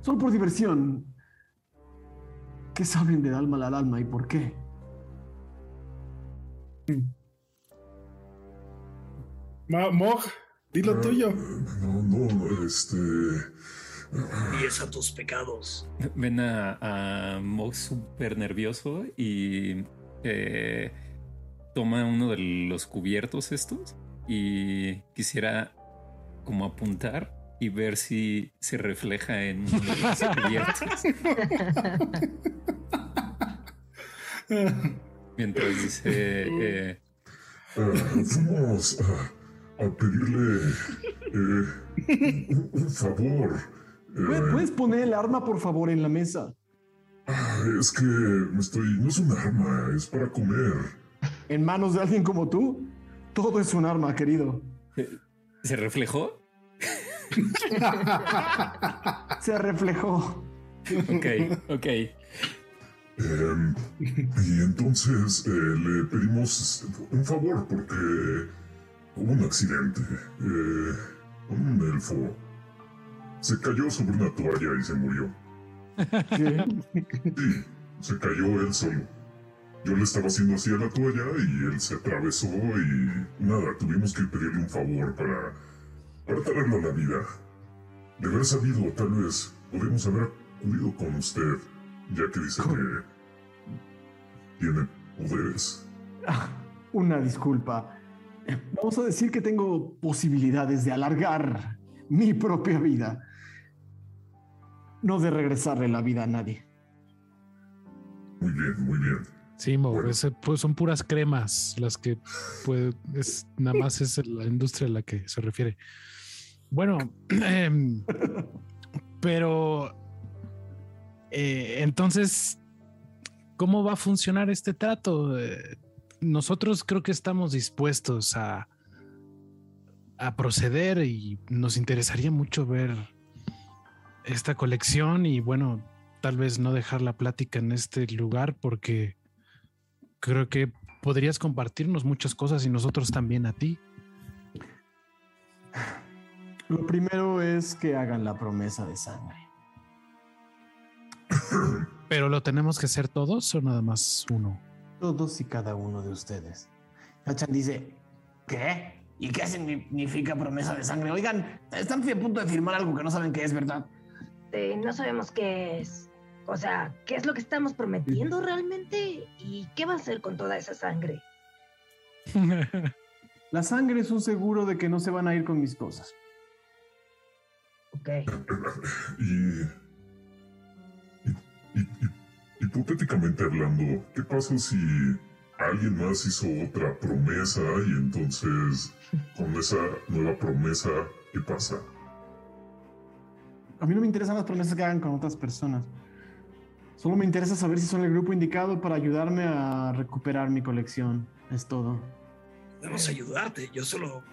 Solo por diversión. ¿Qué saben de Dalma Laralma y por qué? Ma- Mog, di lo tuyo. No, no, este. Confiesa tus pecados. Ven a, a Mog súper nervioso y eh, toma uno de los cubiertos estos y quisiera como apuntar y ver si se refleja en uno de los cubiertos. Mientras dice... eh, fuimos a, a pedirle eh, un, un favor. Eh, ¿Puedes poner el arma, por favor, en la mesa? ah, es que me estoy. No es un arma, es para comer. ¿En manos de alguien como tú? Todo es un arma, querido. ¿Se reflejó? Se reflejó. Ok, ok. Em, y entonces eh, le pedimos un favor porque hubo un accidente. Eh, un elfo se cayó sobre una toalla y se murió. Sí, se cayó él solo. Yo le estaba haciendo así a la toalla y él se atravesó y nada, tuvimos que pedirle un favor para, para traerlo a la vida. De haber sabido, tal vez podemos haber acudido con usted, ya que dice que tiene poderes. Ah, Una disculpa. Vamos a decir que tengo posibilidades de alargar mi propia vida. No de regresarle la vida a nadie. Muy bien, muy bien. Sí, Mo, ese, pues, son puras cremas las que puede, es, nada más es la industria a la que se refiere. Bueno, em, pero eh, entonces, ¿cómo va a funcionar este trato? Eh, nosotros creo que estamos dispuestos a, a proceder y nos interesaría mucho ver esta colección y bueno, tal vez no dejar la plática en este lugar porque creo que podrías compartirnos muchas cosas y nosotros también a ti. Lo primero es que hagan la promesa de sangre. Pero lo tenemos que hacer todos o nada más uno. Todos y cada uno de ustedes. Hachan dice, ¿qué? ¿Y qué significa promesa de sangre? Oigan, están a punto de firmar algo que no saben qué es, ¿verdad? Eh, no sabemos qué es. O sea, ¿qué es lo que estamos prometiendo realmente? ¿Y qué va a hacer con toda esa sangre? La sangre es un seguro de que no se van a ir con mis cosas. Ok. Y, y, y- y hipotéticamente hablando, ¿qué pasa si alguien más hizo otra promesa y entonces con esa nueva promesa, ¿qué pasa? A mí no me interesan las promesas que hagan con otras personas. Solo me interesa saber si son el grupo indicado para ayudarme a recuperar mi colección. Es todo. Podemos ayudarte. Yo solo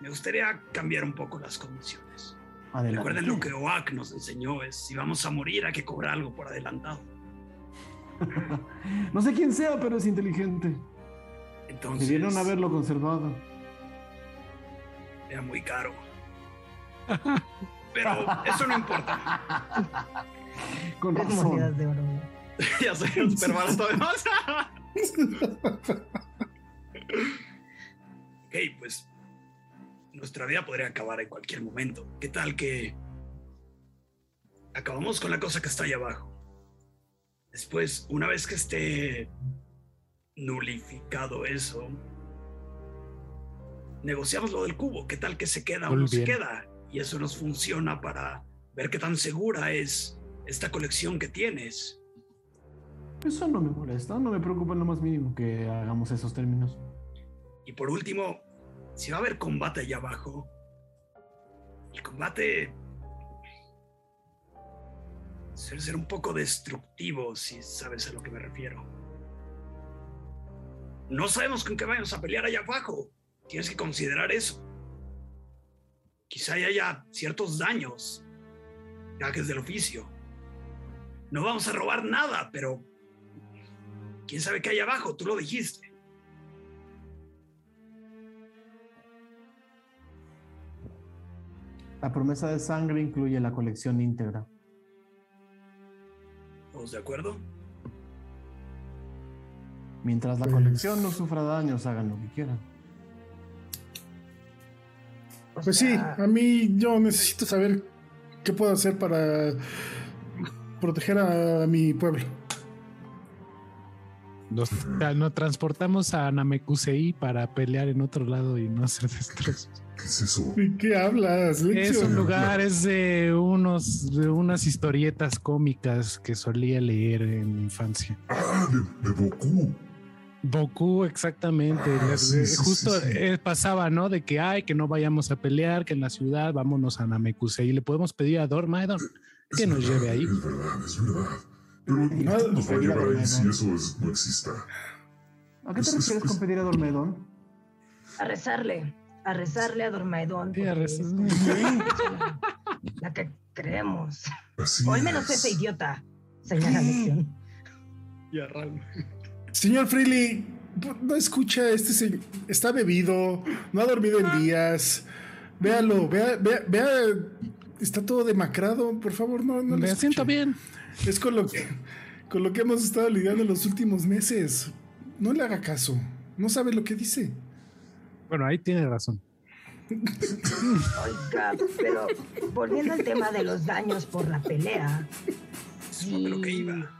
me gustaría cambiar un poco las condiciones. Adelante. Recuerden lo que Oak nos enseñó, es si vamos a morir hay que cobrar algo por adelantado. no sé quién sea, pero es inteligente. Entonces, Debieron haberlo conservado. era muy caro. Pero eso no importa. Con razón. monedas de oro. ya soy un super barato además. Ok, pues nuestra vida podría acabar en cualquier momento. ¿Qué tal que acabamos con la cosa que está ahí abajo? Después, una vez que esté nulificado eso, negociamos lo del cubo. ¿Qué tal que se queda o no se queda? Y eso nos funciona para ver qué tan segura es esta colección que tienes. Eso no me molesta, no me preocupa en lo más mínimo que hagamos esos términos. Y por último, si va a haber combate allá abajo, el combate suele ser un poco destructivo, si sabes a lo que me refiero. No sabemos con qué vayamos a pelear allá abajo. Tienes que considerar eso. Quizá haya ciertos daños, gajes del oficio. No vamos a robar nada, pero quién sabe qué hay abajo, tú lo dijiste. La promesa de sangre incluye la colección íntegra. ¿Todos de acuerdo? Mientras la Pues- colección no sufra daños, hagan lo que quieran. O Pues sí, a mí yo necesito saber qué puedo hacer para proteger a mi pueblo. Nos, tra- nos transportamos a Namekusei para pelear en otro lado y no hacer destrozos. ¿Qué es eso? ¿De qué hablas? Es un lugar, es de unos de unas historietas cómicas que solía leer en mi infancia. Ah, de, de Goku. Boku, exactamente. Ah, sí, Justo sí, sí. eh, pasaba, ¿no? De que, ay, que no vayamos a pelear, que en la ciudad vámonos a Namekusei. Le podemos pedir a Dormaedon Es que nos verdad, lleve ahí. Es verdad, es verdad. Pero ¿y quién nos va a llevar ahí si eso es- no exista? ¿A qué te Es- es- refieres es- con pedir a Dormedón? a rezarle, a rezarle a Dormaedón. Sí, a porque rezar. es la- La que creemos. Así O al menos es. ese idiota, señala Lección. y a. Señor Freely, no escucha, este señor está bebido, no ha dormido en días. Véalo, vea, vea, vea, está todo demacrado, por favor, no, no le Me siento bien. Es con lo que con lo que hemos estado lidiando en los últimos meses. No le haga caso. No sabe lo que dice. Bueno, ahí tiene razón. Oiga, pero volviendo al tema de los daños por la pelea, Eso lo que si, iba.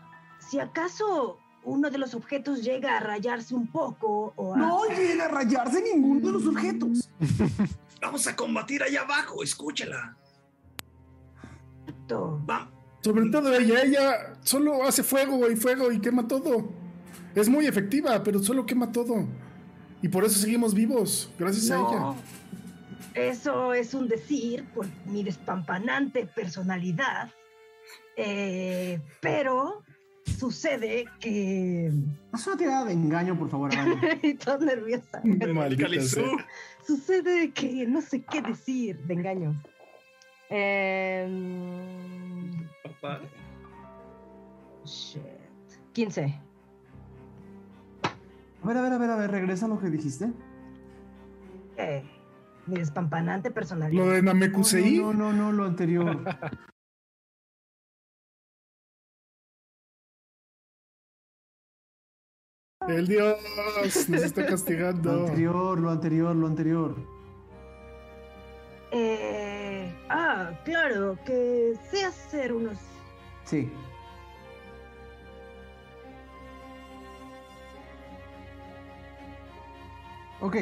si acaso uno de los objetos llega a rayarse un poco o a... No llega a rayarse ninguno de los objetos. Vamos a combatir allá abajo, escúchala. Exacto. Va, Sobre todo ella, ella solo hace fuego y fuego y quema todo. Es muy efectiva, pero solo quema todo. Y por eso seguimos vivos, gracias a ella. No, eso es un decir por mi despampanante personalidad, eh, pero sucede que... Haz una tirada de engaño, por favor. Estoy nerviosa. Maldita Calizú. sea. Sucede que no sé qué decir de engaño. Em, Papá. shit. 15. A ver, a ver, a ver, a ver, regresa a lo que dijiste. Eh, mi despampanante personalidad. Lo de Namekusei. No, no, no, no, lo anterior. El Dios nos está Lo castigando. anterior, lo anterior, lo anterior. Eh, ah, claro, que sé hacer unos... Sí. Ok.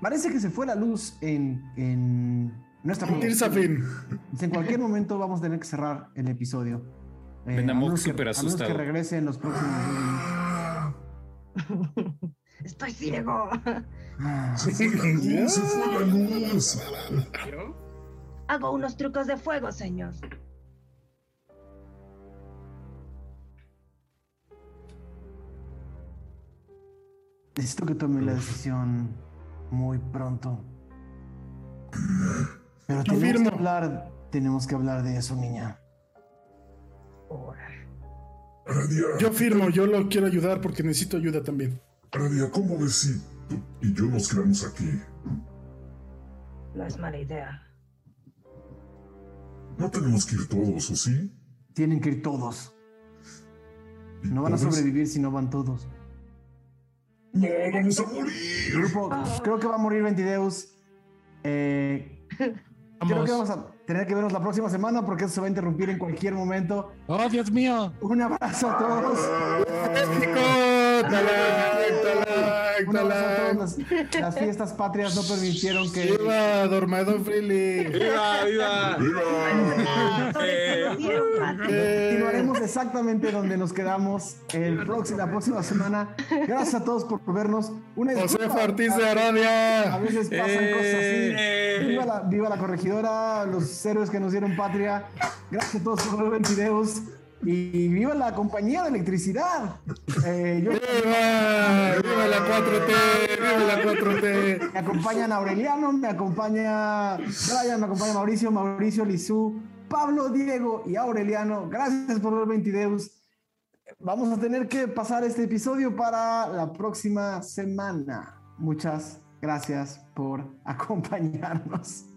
Parece que se fue la luz en, en nuestra fin. En cualquier momento vamos a tener que cerrar el episodio. Eh, que- súper a menos que regrese en los próximos días. Estoy ciego. Se fue la luz, se fue la luz. Hago unos trucos de fuego, señor. Necesito que tome la decisión muy pronto. Pero Yo tenemos que hablar, tenemos que hablar de eso, niña. Aradia, Yo firmo, yo lo quiero ayudar porque necesito ayuda también. Aradia, ¿cómo ves si tú y yo nos quedamos aquí? No es mala idea. No tenemos que ir todos, ¿o sí? Tienen que ir todos. ¿Y No van a sobrevivir si no van todos. ¡No, vamos a morir! Grupo, creo que va a morir Ventideus. Eh, creo que vamos a tener que vernos la próxima semana porque eso se va a interrumpir en cualquier momento. ¡Oh, Dios mío! Un abrazo a todos. Un abrazo a todos. Las, las fiestas patrias no permitieron que. ¡Viva, Dormador Freely! ¡Viva, viva! Continuaremos exactamente donde nos quedamos el próximo, la próxima semana. Gracias a todos por vernos. Una José. Ortiz de A Aradia. veces pasan cosas así. Viva la, viva la corregidora, los héroes que nos dieron patria. Gracias a todos por ver Ventideus. Y viva la compañía de electricidad. Eh, yo- ¡Viva! ¡Viva la 4T! ¡Viva la 4T! me acompañan Aureliano, me acompaña Brian, me acompaña Mauricio, Mauricio, Lizú, Pablo, Diego y Aureliano. Gracias por ver Ventideus. Vamos a tener que pasar este episodio para la próxima semana. Muchas gracias por acompañarnos.